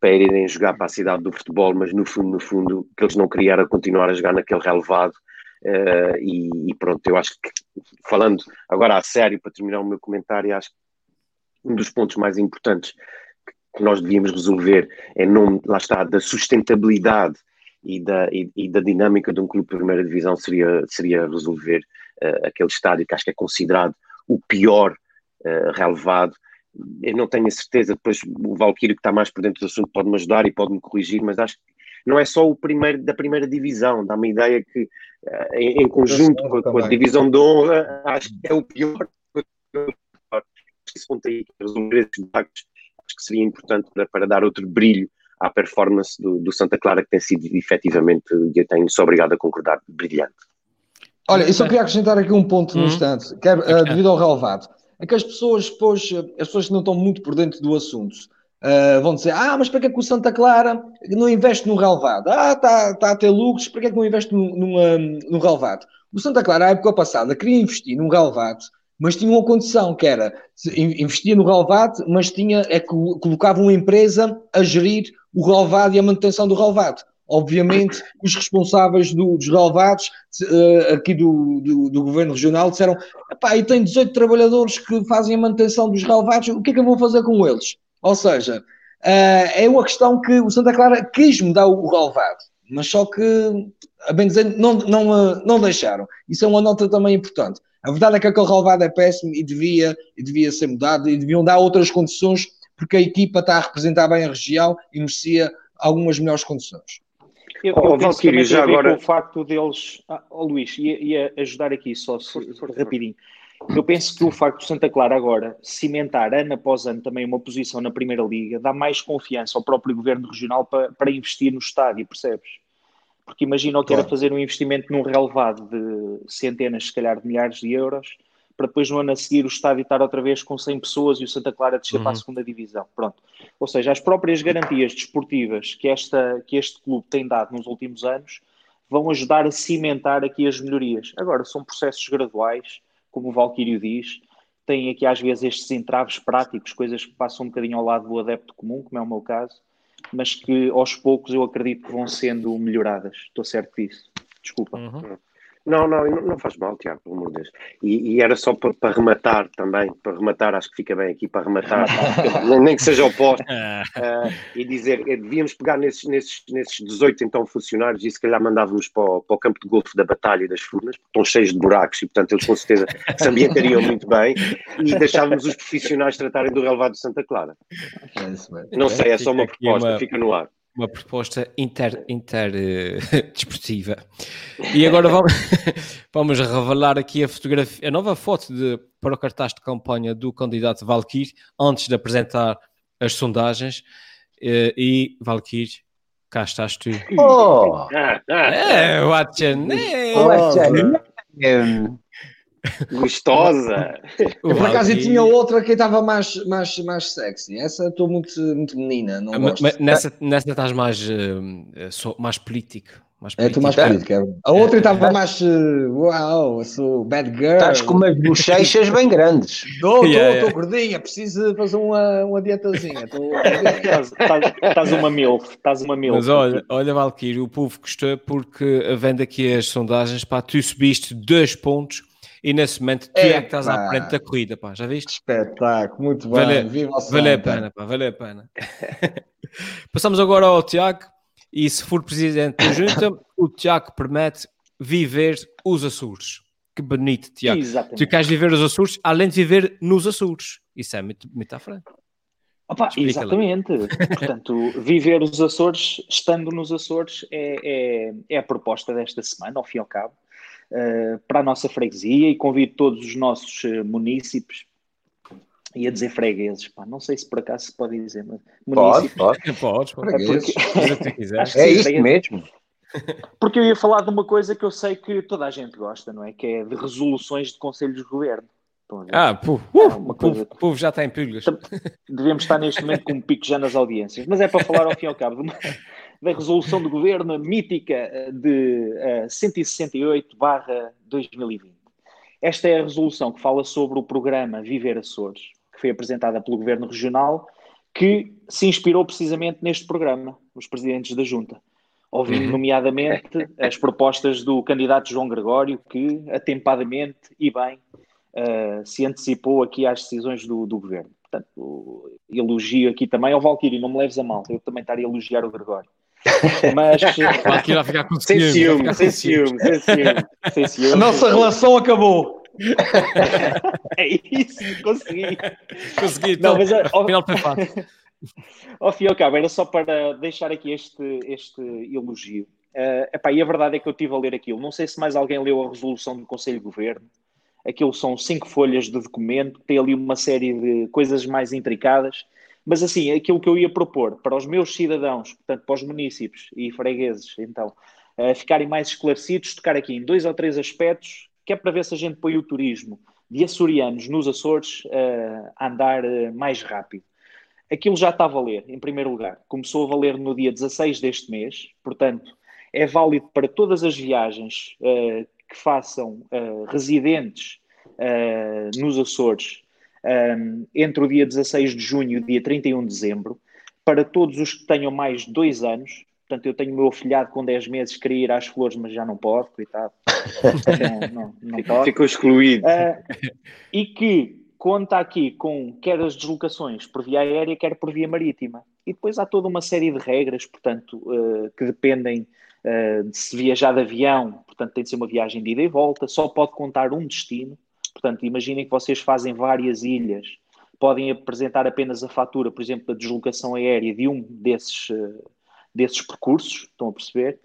para irem jogar para a cidade do futebol, mas no fundo, no fundo, que eles não queriam continuar a jogar naquele relevado. Uh, e, e, pronto, eu acho que, falando agora a sério, para terminar o meu comentário, acho que um dos pontos mais importantes que nós devíamos resolver é nome, lá está, da sustentabilidade e da, e, e da dinâmica de um clube de primeira divisão seria, seria resolver uh, aquele estádio que acho que é considerado o pior uh, relevado. Eu não tenho a certeza, depois o Valquírio que está mais por dentro do assunto pode-me ajudar e pode-me corrigir, mas acho que não é só o primeiro da primeira divisão, dá-me a ideia que eh, em, em conjunto com, com, a divisão de honra, acho que é o pior. resolver esses acho que seria importante para, para dar outro brilho à performance do, do, Santa Clara, que tem sido efetivamente, eu tenho só obrigado a concordar, brilhante. Olha, eu só queria acrescentar aqui um ponto no hum. instante, que é, uh, devido ao relevado é que as pessoas depois, as pessoas que não estão muito por dentro do assunto, uh, vão dizer, ah, mas para que é que o Santa Clara não investe no relevado? Ah, está tá a ter lucros, para que é que não investe no, numa, no relevado? O Santa Clara, na época passada, queria investir num relevado, mas tinha uma condição, que era, investia no relevado, mas tinha, é que colocava uma empresa a gerir o relevado e a manutenção do relevado. Obviamente, os responsáveis do, dos relevados uh, aqui do, do, do, governo regional disseram: pá, eu tenho 18 trabalhadores que fazem a manutenção dos relevados, o que é que eu vou fazer com eles? Ou seja, uh, é uma questão que o Santa Clara quis mudar o relevado, mas só que, a bem dizer, não, não, não deixaram. Isso é uma nota também importante. A verdade é que aquele relevado é péssimo e devia, e devia ser mudado e deviam dar outras condições, porque a equipa está a representar bem a região e merecia algumas melhores condições. Eu, eu oh, penso que também já agora... com o facto deles. Ah, oh, Luís, ia, ia ajudar aqui só, se for rapidinho. Eu penso que o facto de Santa Clara agora cimentar ano após ano também uma posição na Primeira Liga dá mais confiança ao próprio governo regional para, para investir no estádio, percebes? Porque imagina que era fazer um investimento num relevado de centenas, se calhar de milhares de euros para depois no ano a seguir o estádio estar outra vez com 100 pessoas e o Santa Clara descer uhum. para a uhum. segunda divisão. Pronto. Ou seja, as próprias garantias desportivas que, esta, que este clube tem dado nos últimos anos vão ajudar a cimentar aqui as melhorias. Agora, são processos graduais, como o Valquírio diz, tem aqui às vezes estes entraves práticos, coisas que passam um bocadinho ao lado do adepto comum, como é o meu caso, mas que aos poucos eu acredito que vão sendo melhoradas. Estou certo disso. Desculpa. Uhum. Não, não, não faz mal, Tiago, pelo amor de Deus. E, e era só para, para, rematar também, para rematar, acho que fica bem aqui para rematar, nem que seja oposto, uh, e dizer, eh, devíamos pegar nesses, nesses, nesses 18 então funcionários e se calhar mandávamos para o, para o campo de golfe da Batalha e das Furnas, porque estão cheios de buracos e portanto eles com certeza se ambientariam muito bem, e deixávamos os profissionais tratarem do relevado de Santa Clara. É não sei, é só uma proposta, fica no ar uma proposta inter, inter uh, desportiva. E agora vamos, vamos revelar aqui a fotografia, a nova foto de, para o cartaz de campanha do candidato Valkyr, antes de apresentar as sondagens. Uh, e Valkyr, cá estás tu. Oh! É, Watchen! É, Gostosa! Eu por acaso tinha outra que estava mais, mais, mais sexy. Essa estou muito, muito menina. Não gosto. Mas nessa, nessa estás mais, uh, mais político. Mais é tu mais política. A outra estava mais. Uh, uau, sou bad girl. Estás com umas bochechas bem grandes. Estou, estou gordinha, preciso fazer uma, uma dietazinha. Estás uma milf, estás uma milf. Mas olha, olha Valkyrie, o povo gostou porque vendo aqui as sondagens, pá, tu subiste dois pontos e nesse momento tu é, é que estás à frente da corrida, pá, já viste? Espetáculo, muito bem. Vale, Viva vale a pena, pá, vale a pena. Passamos agora ao Tiago, e se for presidente da junta, o Tiago permite viver os Açores. Que bonito, Tiago. Exatamente. Tu queres viver os Açores, além de viver nos Açores. Isso é muito, muito à frente. Opa, exatamente. Portanto, viver os Açores, estando nos Açores, é, é, é, a proposta desta semana, ao fim e ao cabo. Eh, para a nossa freguesia e convido todos os nossos uh, munícipes ia dizer fregueses, pá, não sei se por acaso se pode dizer, mas pode, pode, pode, pode. É, porque... é isso mesmo. Porque eu ia falar de uma coisa que eu sei que toda a gente gosta, não é? Que é de resoluções de conselhos de governo. Ah, pô, uh, é o povo, povo, já está em pulgas. Devemos estar neste momento com um pico já nas audiências, mas é para falar ao fim e ao cabo de uma, da resolução do governo mítica eh, de uh, 168-2020. Esta é a resolução que fala sobre o programa Viver Açores, que foi apresentada pelo governo regional, que se inspirou precisamente neste programa, os presidentes da Junta. Ouvindo, uhum. nomeadamente, as propostas do candidato João Gregório, que atempadamente e bem uh, se antecipou aqui às decisões do, do governo. Portanto, elogio aqui também ao Valkyrie, não me leves a mal, eu também estaria a elogiar o Gregório. Mas. Aqui vai ficar com sem ciúme, sem ciúme, sem ciúme, sem ciúme. A nossa relação acabou. é isso, consegui. Consegui, então, não, mas, ao, final foi fácil. Ao fim e ao cabo, era só para deixar aqui este, este elogio. Uh, epá, e a verdade é que eu estive a ler aquilo. Não sei se mais alguém leu a resolução do Conselho de Governo. Aquilo são cinco folhas de documento, tem ali uma série de coisas mais intricadas mas assim, aquilo que eu ia propor para os meus cidadãos, portanto, para os municípios e fregueses, então, uh, ficarem mais esclarecidos, tocar aqui em dois ou três aspectos, que é para ver se a gente põe o turismo de açorianos nos Açores uh, a andar uh, mais rápido. Aquilo já está a valer, em primeiro lugar. Começou a valer no dia 16 deste mês, portanto, é válido para todas as viagens que façam residentes nos Açores um, entre o dia 16 de junho e o dia 31 de dezembro, para todos os que tenham mais de dois anos. Portanto, eu tenho o meu afilhado com 10 meses, queria ir às flores, mas já não pode, coitado. não, não, não pode. Ficou excluído. Uh, e que conta aqui com quer as deslocações por via aérea, quer por via marítima. E depois há toda uma série de regras, portanto, uh, que dependem uh, de se viajar de avião, portanto, tem de ser uma viagem de ida e volta, só pode contar um destino. Portanto, imaginem que vocês fazem várias ilhas, podem apresentar apenas a fatura, por exemplo, da deslocação aérea de um desses, eh, desses percursos, estão a perceber?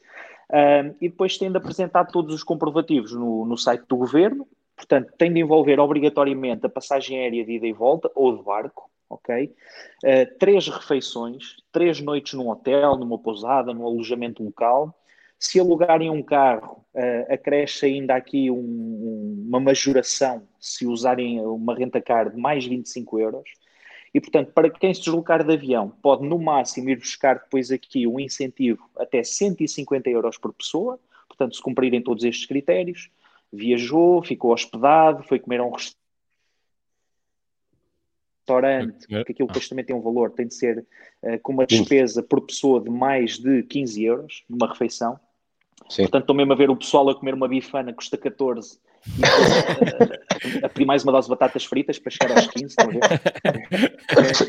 E depois têm de apresentar todos os comprovativos no, no site do governo, portanto, tem de envolver obrigatoriamente a passagem aérea de ida e volta ou de barco, ok? Uh, três refeições, três noites num hotel, numa pousada, num alojamento local se alugarem um carro, uh, acresce ainda aqui um, um, uma majoração se usarem uma renta-car de mais 25 euros. E, portanto, para quem se deslocar de avião, pode no máximo ir buscar depois aqui um incentivo até 150 euros por pessoa. Portanto, se cumprirem todos estes critérios, viajou, ficou hospedado, foi comer a um restaurante, porque aquilo depois também tem um valor, tem de ser uh, com uma despesa por pessoa de mais de 15 euros, numa refeição. Sim. Portanto, estou mesmo a ver o pessoal a comer uma bifana que custa 14 e a, a, a pedir mais uma dose de batatas fritas para chegar aos 15, estão a ver?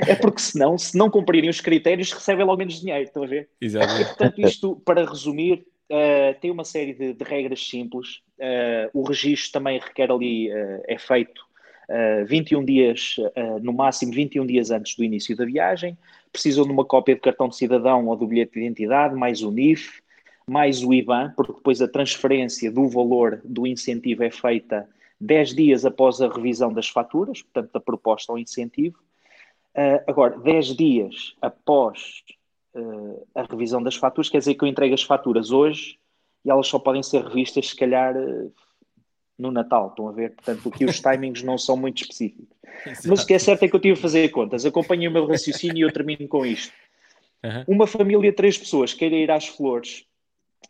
É, é porque senão, se não cumprirem os critérios, recebem logo menos dinheiro, estão a ver? Exato. E, portanto, isto, para resumir, uh, tem uma série de, de regras simples. Uh, o registro também requer ali, uh, é feito 21 dias, no máximo 21 dias antes do início da viagem. Precisam de uma cópia de cartão de cidadão ou do bilhete de identidade, mais o NIF, mais o IBAN, porque depois a transferência do valor do incentivo é feita 10 dias após a revisão das faturas, portanto, da proposta ao incentivo. Uh, agora, 10 dias após uh, a revisão das faturas, quer dizer que eu entrego as faturas hoje e elas só podem ser revistas, se calhar, uh, no Natal. Estão a ver? Portanto, aqui os timings não são muito específicos. Exato. Mas o que é certo é que eu tive a fazer contas. Acompanhei o meu raciocínio e eu termino com isto. Uhum. Uma família de três pessoas queira ir às flores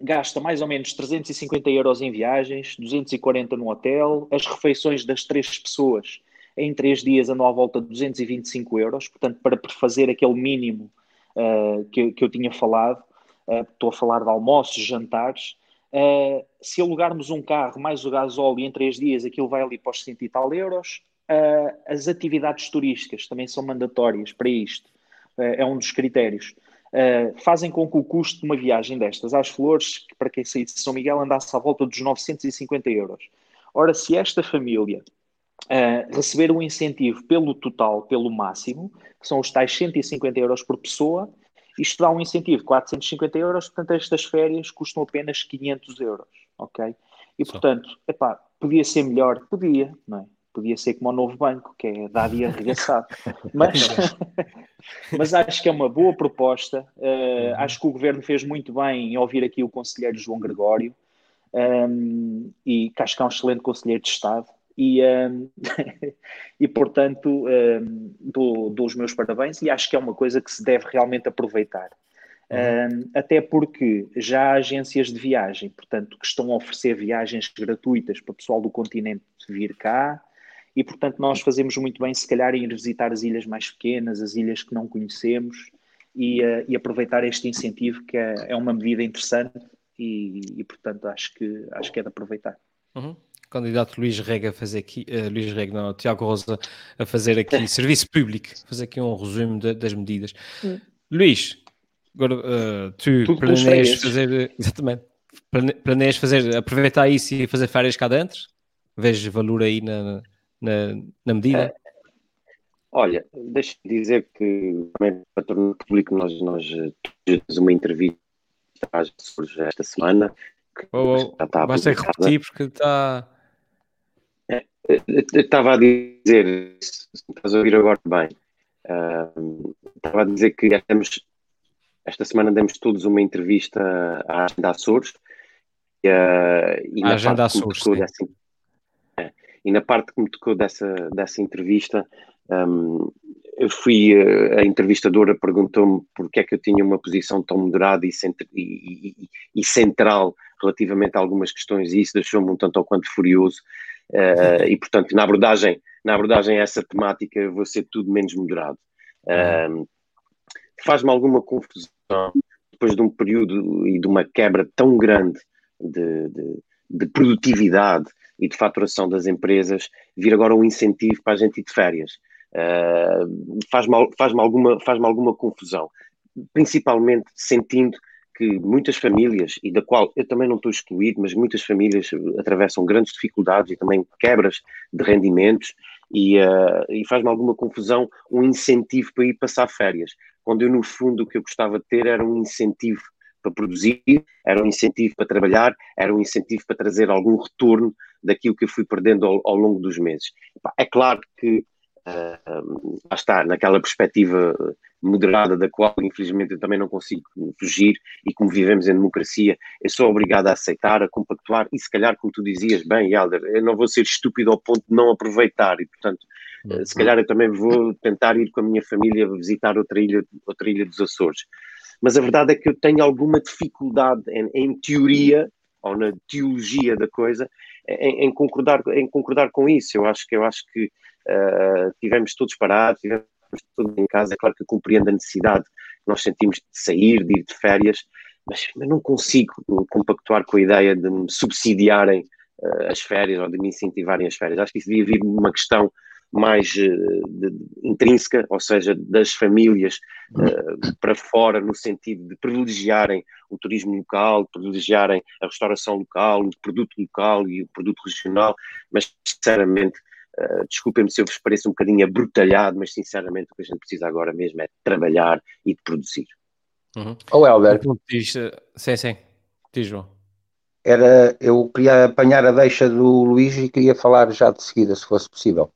gasta mais ou menos 350 euros em viagens, 240 no hotel, as refeições das três pessoas em três dias andam à volta de 225 euros, portanto, para fazer aquele mínimo uh, que, que, eu tinha falado, uh, estou a falar de almoços, jantares, uh, se alugarmos um carro mais o gasóleo em três dias, aquilo vai ali para os 100 e tal euros, as atividades turísticas também são mandatórias para isto, é um dos critérios. Uh, fazem com que o custo de uma viagem destas às flores, que para quem sair de São Miguel, andasse à volta dos 950 euros. Ora, se esta família uh, receber um incentivo pelo total, pelo máximo, que são os tais 150 euros por pessoa, isto dá um incentivo de 450 euros, portanto estas férias custam apenas 500 euros, ok? E portanto, epá, podia ser melhor? Podia, não é? Podia ser como o novo banco, que é dado e arregaçado. mas, mas acho que é uma boa proposta. Uh, acho que o governo fez muito bem em ouvir aqui o conselheiro João Gregório, um, ehm, e que acho que é um excelente conselheiro de Estado. E, um, e portanto, um, dou, dou os meus parabéns e acho que é uma coisa que se deve realmente aproveitar. Um, até porque já há agências de viagem, portanto, que estão a oferecer viagens gratuitas para o pessoal do continente vir cá, e portanto nós fazemos muito bem, se calhar, em ir visitar as ilhas mais pequenas, as ilhas que não conhecemos, e, uh, e aproveitar este incentivo, que é, é uma medida interessante, e, e, portanto acho que, acho que é de aproveitar. Uhum. Candidato Luís Rega a fazer aqui, uh, Luís Rega, não, Tiago Rosa a fazer aqui serviço público, fazer aqui um resumo de, das medidas. Hum. Luís, agora uh, tu Tudo planeias fazer, exatamente, planeias fazer, aproveitar isso e fazer férias cá dentro? Vejo valor aí na, na, na medida? É. Olha, deixa-me dizer que para tornar público nós, nós temos uma entrevista esta semana que oh, oh, está Basta repetir porque está. É, eu estava a dizer, se estás a ouvir agora bem, uh, estava a dizer que estamos, esta semana demos todos uma entrevista à Agenda Açores. Uh, e a Agenda Açores. Assim, é, e na parte que me tocou dessa, dessa entrevista, um, eu fui, eh, a entrevistadora perguntou-me porque é que eu tinha uma posição tão moderada e, e, e, e central relativamente a algumas questões e isso deixou-me um tanto ou quanto furioso uh, e portanto na abordagem, na abordagem a essa temática eu vou ser tudo menos moderado. Uh, Faz-me alguma confusão depois de um período e de uma quebra tão grande de, de, de produtividade e de faturação das empresas vir agora um incentivo para a gente ir de férias. Uh, faz-me faz alguma, faz alguma confusão, principalmente sentindo que muitas famílias, e da qual eu também não estou excluído, mas muitas famílias atravessam grandes dificuldades e também quebras de rendimentos, e, uh, e faz-me alguma confusão um incentivo para ir passar férias, quando eu, no fundo, o que eu gostava de ter era um incentivo para produzir, era um incentivo para trabalhar, era um incentivo para trazer algum retorno daquilo que eu fui perdendo ao, ao longo dos meses. É claro que uh, lá está, naquela perspectiva moderada da qual infelizmente eu também não consigo fugir e como vivemos em democracia, eu sou obrigado a aceitar, a compactuar e se calhar como tu dizias, bem Helder, eu não vou ser estúpido ao ponto de não aproveitar e portanto uhum. se calhar eu também vou tentar ir com a minha família visitar outra ilha, outra ilha dos Açores. Mas a verdade é que eu tenho alguma dificuldade em, em teoria ou na teologia da coisa em, em, concordar, em concordar com isso. Eu acho que eu acho que uh, tivemos todos parados, tivemos todos em casa. É claro que eu compreendo a necessidade que nós sentimos de sair, de ir de férias, mas, mas não consigo compactuar com a ideia de me subsidiarem uh, as férias ou de me incentivarem as férias. Acho que isso devia vir uma questão mais uh, de, intrínseca, ou seja, das famílias uh, para fora, no sentido de privilegiarem o turismo local, privilegiarem a restauração local, o produto local e o produto regional, mas sinceramente, uh, desculpem-me se eu vos pareço um bocadinho abrutalhado, mas sinceramente o que a gente precisa agora mesmo é de trabalhar e de produzir. Uhum. Oh, Helder. Sim, sim. Diz, João. Era, eu queria apanhar a deixa do Luís e queria falar já de seguida, se fosse possível.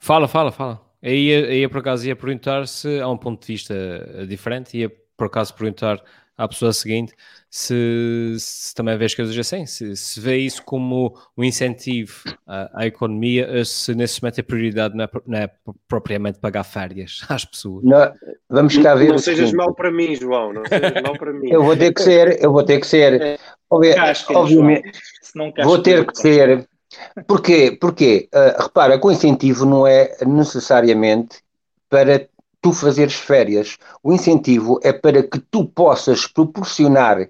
Fala, fala, fala. Aí, aí por acaso ia perguntar se há um ponto de vista eh, diferente, ia por acaso perguntar à pessoa seguinte se, se também vê as coisas assim, se, se vê isso como um incentivo à, à economia, se nesse momento a prioridade não é, não é propriamente pagar férias às pessoas. Não, vamos cá ver. Não sejas mau para mim, João, não sejas mau para mim. eu vou ter que ser, eu vou ter que ser. É, obviamente, vou ter que ser. Porquê? Porquê? Uh, repara que o incentivo não é necessariamente para tu fazeres férias. O incentivo é para que tu possas proporcionar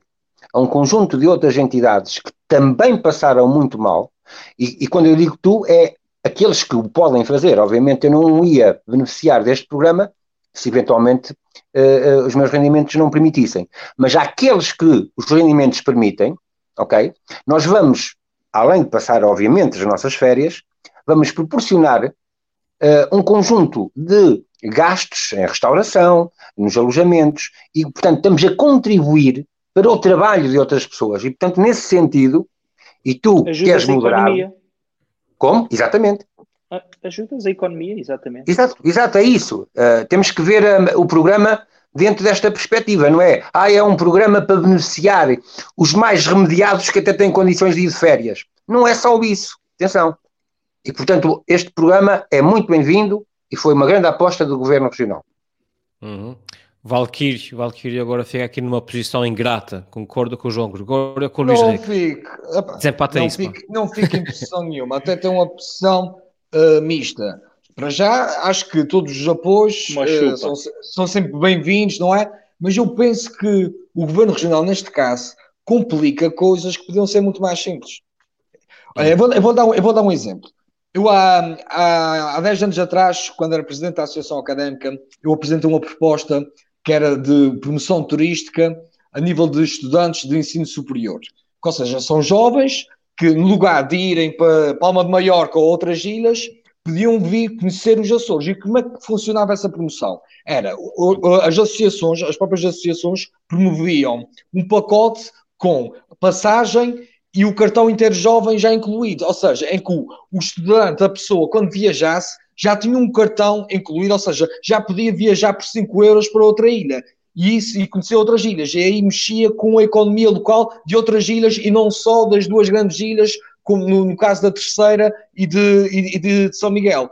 a um conjunto de outras entidades que também passaram muito mal, e, e quando eu digo tu, é aqueles que o podem fazer. Obviamente eu não ia beneficiar deste programa se eventualmente uh, uh, os meus rendimentos não permitissem. Mas aqueles que os rendimentos permitem, ok? Nós vamos, além de passar, obviamente, as nossas férias, vamos proporcionar uh, um conjunto de gastos em restauração, nos alojamentos, e, portanto, estamos a contribuir para o trabalho de outras pessoas. E, portanto, nesse sentido, e tu Ajudas queres moderar. Como? Exatamente. Ajudas a economia, exatamente. Exato, exato é isso. Uh, temos que ver um, o programa dentro desta perspectiva, não é? Ah, é um programa para beneficiar os mais remediados que até têm condições de ir de férias. Não é só isso. Atenção. E, portanto, este programa é muito bem-vindo e foi uma grande aposta do Governo Regional. Uhum. Valkyrie, Valkyrie agora fica aqui numa posição ingrata, concordo com o João Gregório, com o Luís Não fique, Desempata não isso. Fique, não fique em posição nenhuma, até tem uma posição uh, mista. Para já, acho que todos os apoios uh, são, são sempre bem-vindos, não é? Mas eu penso que o Governo Regional, neste caso, complica coisas que podiam ser muito mais simples. Olha, eu vou, eu vou, dar, um, eu vou dar um exemplo. Eu, há, há, há 10 anos atrás, quando era presidente da Associação Académica, eu apresentei uma proposta que era de promoção turística a nível de estudantes de ensino superior. Ou seja, são jovens que, no lugar de irem para Palma de Maiorca ou outras ilhas, podiam vir conhecer os Açores. E como é que funcionava essa promoção? Era, as associações, as próprias associações promoviam um pacote com passagem e o cartão interjovem já incluído, ou seja, em que o, o estudante, a pessoa, quando viajasse, já tinha um cartão incluído, ou seja, já podia viajar por 5 euros para outra ilha. E isso, e conhecer outras ilhas. E aí mexia com a economia local de outras ilhas e não só das duas grandes ilhas, como no, no caso da terceira e de, e de São Miguel.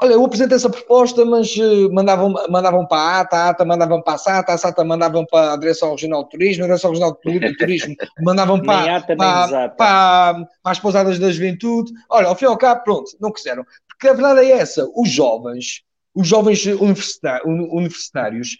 Olha, eu apresentei essa proposta, mas uh, mandavam, mandavam para a ATA, a ATA mandavam para a SATA, a SATA mandavam para a Direção Regional de Turismo, a Direção Regional de Turismo mandavam para, para, para, para, as pousadas da juventude. Olha, ao fim e ao cabo, pronto, não quiseram. Porque a verdade é essa, os jovens, os jovens universitários,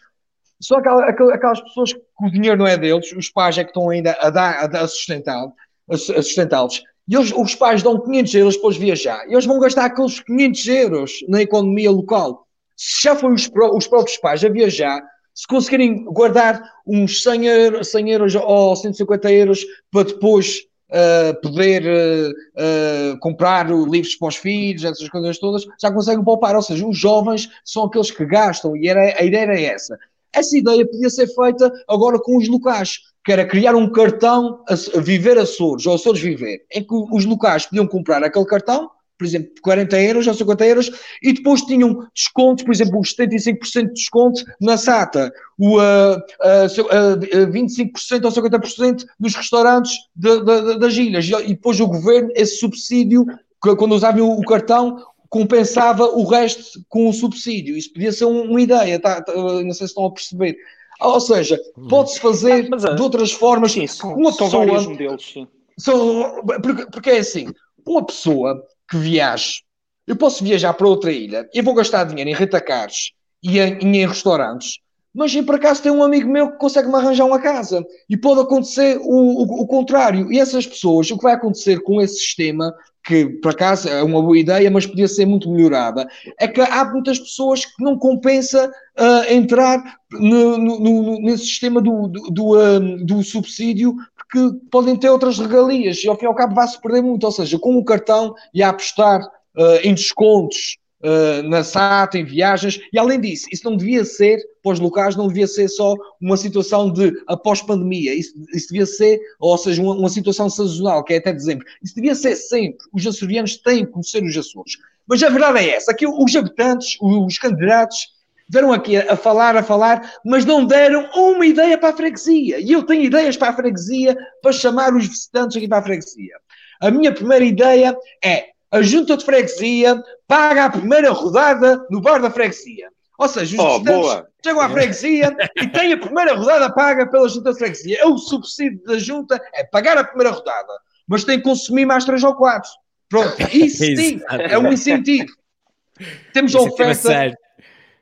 são aquelas, pessoas que o dinheiro não é deles, os pais é que estão ainda a, dar, a sustentá-los, a sustentá-los e eles, os pais dão 500 euros para os viajar. E eles vão gastar aqueles 500 euros na economia local. Se já foi os, os próprios pais a viajar, se conseguirem guardar uns 100 euros, 100 euros ou 150 euros para depois uh, poder uh, uh, comprar livros para os filhos, essas coisas todas, já conseguem poupar. Ou seja, os jovens são aqueles que gastam e era, a ideia era essa. Essa ideia podia ser feita agora com os locais que era criar um cartão a, Viver Açores, ou Açores Viver, em que os locais podiam comprar aquele cartão, por exemplo, 40 euros ou 50 euros, e depois tinham descontos, por exemplo, os 75% de desconto na SATA, o uh, uh, uh, 25% ou 50% nos restaurantes de, de, das ilhas, e depois o governo, esse subsídio, quando usavam o cartão, compensava o resto com o subsídio. Isso podia ser uma ideia, tá, tá, não sei se estão a perceber. Ou seja, pode-se fazer mas, de outras formas. Sim, uma são pessoa, vários modelos, sim. São, porque, porque é assim, uma pessoa que viaja, eu posso viajar para outra ilha, eu vou gastar dinheiro em retacares e em, em restaurantes, mas e por acaso tem um amigo meu que consegue me arranjar uma casa. E pode acontecer o, o, o, contrário. E essas pessoas, o que vai acontecer com esse sistema, que por acaso é uma boa ideia, mas podia ser muito melhorada, é que há muitas pessoas que não compensa uh, entrar no, no, no, nesse sistema do, do, do, uh, do, subsídio, porque podem ter outras regalias e ao fim e ao cabo vai-se perder muito. Ou seja, com o cartão e a apostar uh, em descontos uh, na SAT, em viagens, e além disso, isso não devia ser, para os locais, não devia ser só uma situação de após pandemia, isso, isso devia ser, ou seja, uma, uma, situação sazonal, que é até dezembro, isso devia ser sempre, os açorianos têm que conhecer os Açores. Mas a verdade é essa, aqui os habitantes, os candidatos, Deram aqui a, falar, a falar, mas não deram uma ideia para a freguesia. E eu tenho ideias para a freguesia para chamar os visitantes aqui para a freguesia. A minha primeira ideia é a junta de freguesia paga a primeira rodada no bar da freguesia. Ou seja, os oh, chegam à freguesia e têm a primeira rodada paga pela junta de freguesia. É o subsídio da junta, é pagar a primeira rodada. Mas tem que consumir mais três ou quatro. Pronto, isso sim, é um incentivo. Temos a oferta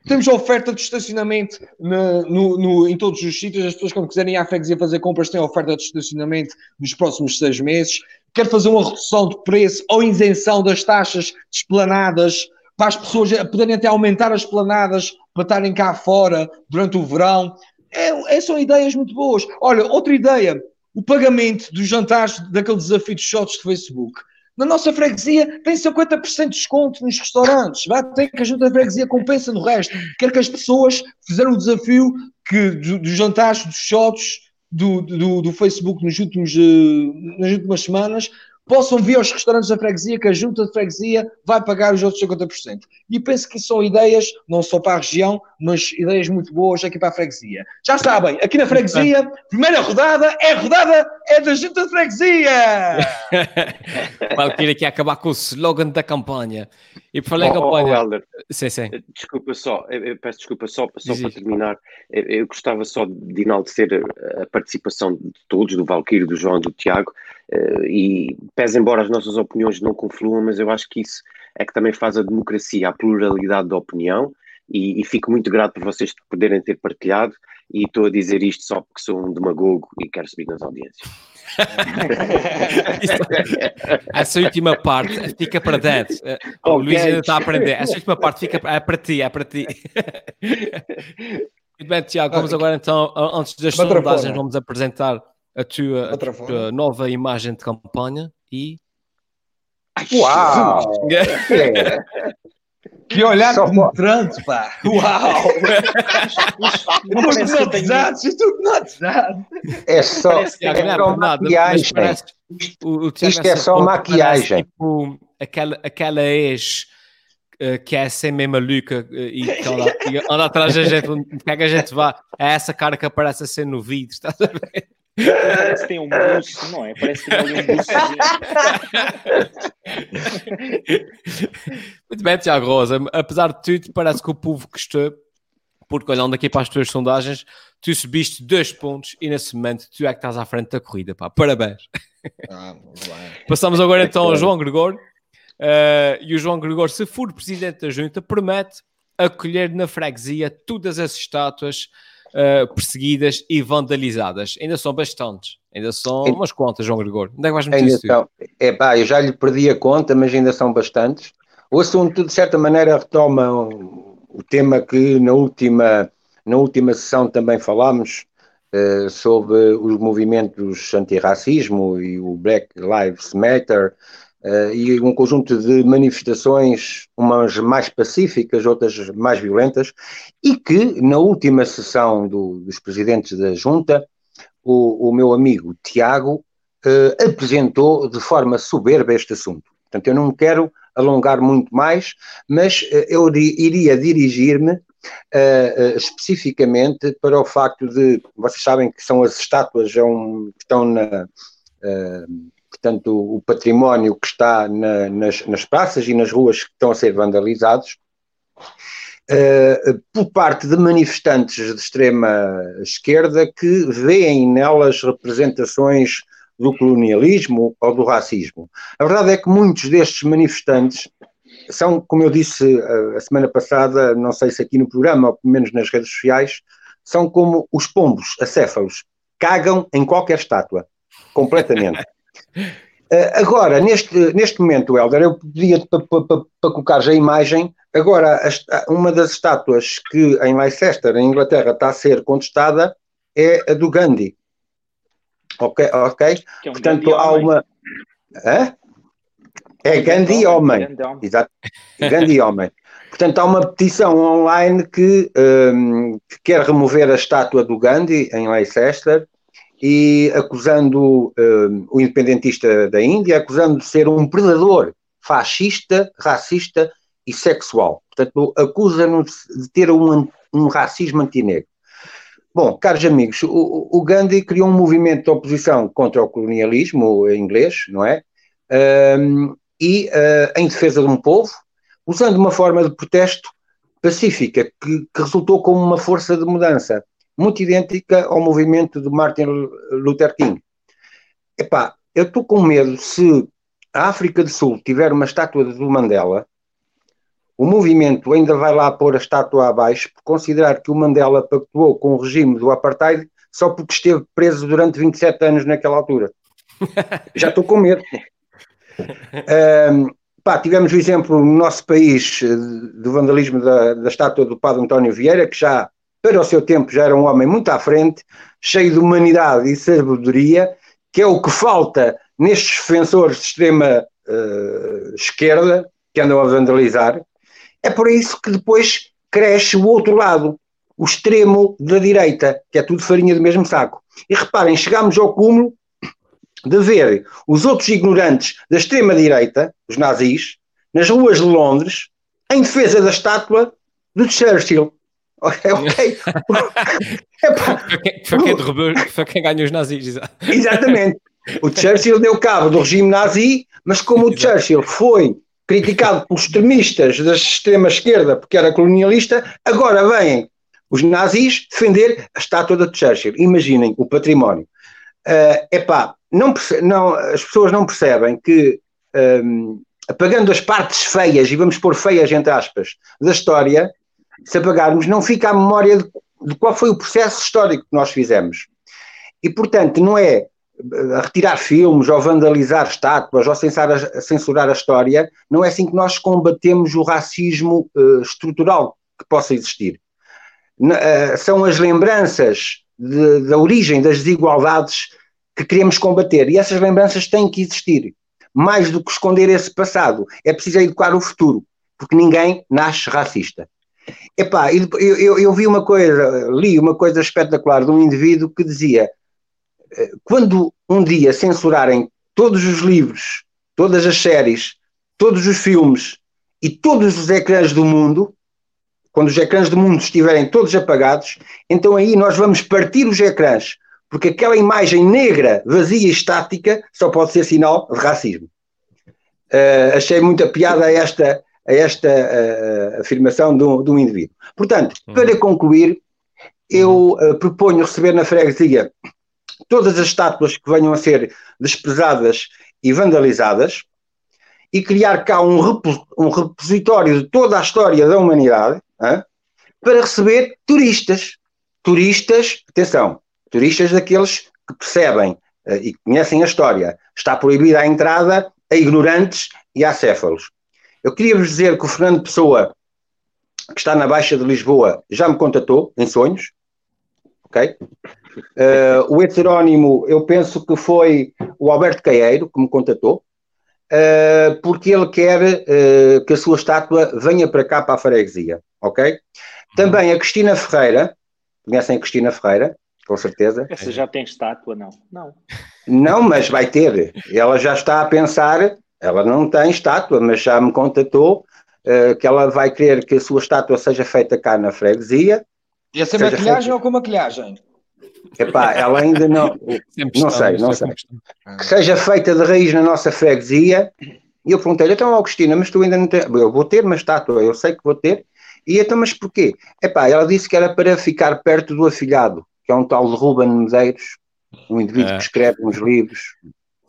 temos a oferta de estacionamento no, no, no, em todos os sítios. As pessoas, quando quiserem ir à freguesia fazer compras, têm a oferta de estacionamento nos próximos seis meses. Quer fazer uma redução de preço ou isenção das taxas de esplanadas para as pessoas poderem até aumentar as esplanadas para estarem cá fora durante o verão. É, é, são ideias muito boas. Olha, outra ideia: o pagamento dos jantares daquele desafio de shots de Facebook. Na nossa freguesia tem 50% de desconto nos restaurantes. Vai ter que a junta de freguesia compensa no resto. Quer que as pessoas fizeram o desafio que, dos do jantares, dos shots do, do, do Facebook nos últimos, uh, nas últimas semanas possam vir aos restaurantes da freguesia, que a junta de freguesia vai pagar os outros 50%. E penso que são ideias, não só para a região, mas ideias muito boas aqui para a freguesia. Já sabem, aqui na freguesia, primeira rodada é rodada é da junta de freguesia! Valkyrie aqui acabar com o slogan da campanha. E por falar em campanha... Oh, sim, sim. Desculpa só, eu peço desculpa só, só para terminar, eu, eu gostava só de enaltecer a participação de todos, do Valquírio, do João, do Tiago, e pese embora as nossas opiniões não confluam, mas eu acho que isso é que também faz a democracia, a pluralidade da opinião, e, e, fico muito grato por vocês poderem ter partilhado, e estou a dizer isto só porque sou um demagogo e quero subir nas audiências. Essa última parte fica para dentro. Oh, o Luís ainda está a aprender. Essa última parte fica é para ti, é para ti. Muito bem, Tiago, vamos agora então, antes das sondagens, vamos apresentar a tua, a tua nova imagem de campanha e. Uau! que olhar Só penetrante, pá! Uau! Tudo hipnotizado, tudo hipnotizado. É só, é só maquiagem. O, o Isto é só maquiagem. Tipo, aquela, aquela ex uh, que é assim meio maluca uh, e que anda, e anda atrás da gente, onde quer que a gente vá, é essa cara que aparece assim no vídeo, estás a ver? Parece que tem um buço, não é? Parece que tem ali um buço. Muito bem, Tiago Rosa. Apesar de tudo, parece que o povo gostou, porque olhando aqui para as tuas sondagens, tu subiste dois pontos e nesse momento tu é que estás à frente da corrida, pá. Parabéns. Ah, Passamos agora então ao João Gregor. Uh, e o João Gregor, se for presidente da junta, promete acolher na freguesia todas as estátuas uh, perseguidas e vandalizadas. Ainda são bastantes, ainda são umas contas, João Gregor. Onde é que vais meter isso? São, é pá, eu já lhe perdi a conta, mas ainda são bastantes. O assunto, de certa maneira, retoma o tema que na última, na última sessão também falámos, uh, sobre os movimentos antirracismo e o Black Lives Matter, Uh, e um conjunto de manifestações, umas mais pacíficas, outras mais violentas, e que na última sessão do, dos presidentes da Junta, o, o meu amigo Tiago uh, apresentou de forma soberba este assunto. Portanto, eu não quero alongar muito mais, mas uh, eu iria dirigir-me especificamente para o facto de, vocês sabem que são as estátuas é um, que estão na portanto, o, património que está na, nas, nas praças e nas ruas que estão a ser vandalizados, uh, por parte de manifestantes de extrema esquerda que veem nelas representações do colonialismo ou do racismo. A verdade é que muitos destes manifestantes são, como eu disse a semana passada, não sei se aqui no programa ou pelo menos nas redes sociais, são como os pombos acéfalos, cagam em qualquer estátua, completamente. Uh, agora, neste, neste momento, Helder, eu podia para pa, a imagem. Agora, a, uma das estátuas que em Leicester, em Inglaterra, está a ser contestada é a do Gandhi. Ok? ok? É um Portanto, há homem. uma. Hã? É Gandhi homem. homem. Exato. Gandhi homem. Portanto, há uma petição online que, um, que quer remover a estátua do Gandhi em Leicester e acusando uh, o independentista da Índia, acusando de ser um predador fascista, racista e sexual. Portanto, acusa-nos de ter um, um racismo antinegro. Bom, caros amigos, o, o, Gandhi criou um movimento de oposição contra o colonialismo inglês, não é? Um, e uh, em defesa de um povo, usando uma forma de protesto pacífica que, que, resultou como uma força de mudança, muito idêntica ao movimento de Martin Luther King. Epá, eu estou com medo se a África do Sul tiver uma estátua do Mandela, o movimento ainda vai lá pôr a estátua abaixo por considerar que o Mandela pactuou com o regime do apartheid só porque esteve preso durante 27 anos naquela altura. Já estou com medo. Um, pá, tivemos o exemplo no nosso país eh, do vandalismo da, da estátua do padre António Vieira, que já, para o seu tempo, já era um homem muito à frente, cheio de humanidade e sabedoria, que é o que falta nestes defensores de extrema uh, esquerda que andam a vandalizar, é por isso que depois cresce o outro lado, o extremo da direita, que é tudo farinha do mesmo saco. E reparem, chegamos ao cúmulo de ver os outros ignorantes da extrema-direita, os nazis, nas ruas de Londres, em defesa da estátua do Churchill. Ok, ok. foi, quem, foi, quem derrubou, foi quem ganhou os nazis. Exatamente. O Churchill deu cabo do regime nazi, mas como o Churchill foi criticado pelos extremistas da extrema-esquerda porque era colonialista, agora vêm os nazis defender a estátua de Churchill. Imaginem o património. Uh, epá, não, não, as pessoas não percebem que, um, apagando as partes feias, e vamos pôr feias entre aspas, da história, se apagarmos, não fica a memória de, de qual foi o processo histórico que nós fizemos. E, portanto, não é a retirar filmes ou vandalizar estátuas ou censurar a, censurar a história, não é assim que nós combatemos o racismo uh, estrutural que possa existir. uh, são as lembranças de, da origem das desigualdades que queremos combater e essas lembranças têm que existir. Mais do que esconder esse passado, é preciso educar o futuro, porque ninguém nasce racista. Epá, eu, eu, eu vi uma coisa, li uma coisa espetacular de um indivíduo que dizia quando um dia censurarem todos os livros, todas as séries, todos os filmes e todos os ecrãs do mundo, quando os ecrãs do mundo estiverem todos apagados, então aí nós vamos partir os ecrãs, porque aquela imagem negra, vazia e estática só pode ser sinal de racismo. Uh, achei muita piada a esta, a afirmação de um, de um, indivíduo. Portanto, para uhum. concluir, eu uh, proponho receber na freguesia todas as estátuas que venham a ser desprezadas e vandalizadas e criar cá um, um repositório de toda a história da humanidade hein, para receber turistas. Turistas, atenção, turistas daqueles que percebem uh, e conhecem a história. Está proibida a entrada a ignorantes e a acéfalos. Eu queria vos dizer que o Fernando Pessoa, que está na Baixa de Lisboa, já me contatou em sonhos, ok? Uh, o heterónimo, eu penso que foi o Alberto Caeiro que me contatou, uh, porque ele quer uh, que a sua estátua venha para cá, para a freguesia, ok? Também a Cristina Ferreira, conhecem a Cristina Ferreira, com certeza. Essa já tem estátua, não? Não. Não, mas vai ter. Ela já está a pensar, ela não tem estátua, mas já me contatou que ela vai querer que a sua estátua seja feita cá na freguesia. E essa maquilhagem feita... ou com maquilhagem? Epá, ela ainda não. não sei, não sei. Que seja feita de raiz na nossa freguesia. E eu perguntei-lhe, então, Augustina, mas tu ainda não tens. Eu vou ter uma estátua, eu sei que vou ter. E então, mas porquê? Epá, ela disse que era para ficar perto do afilhado, que é um tal de Ruben Medeiros, um indivíduo é. que escreve uns livros.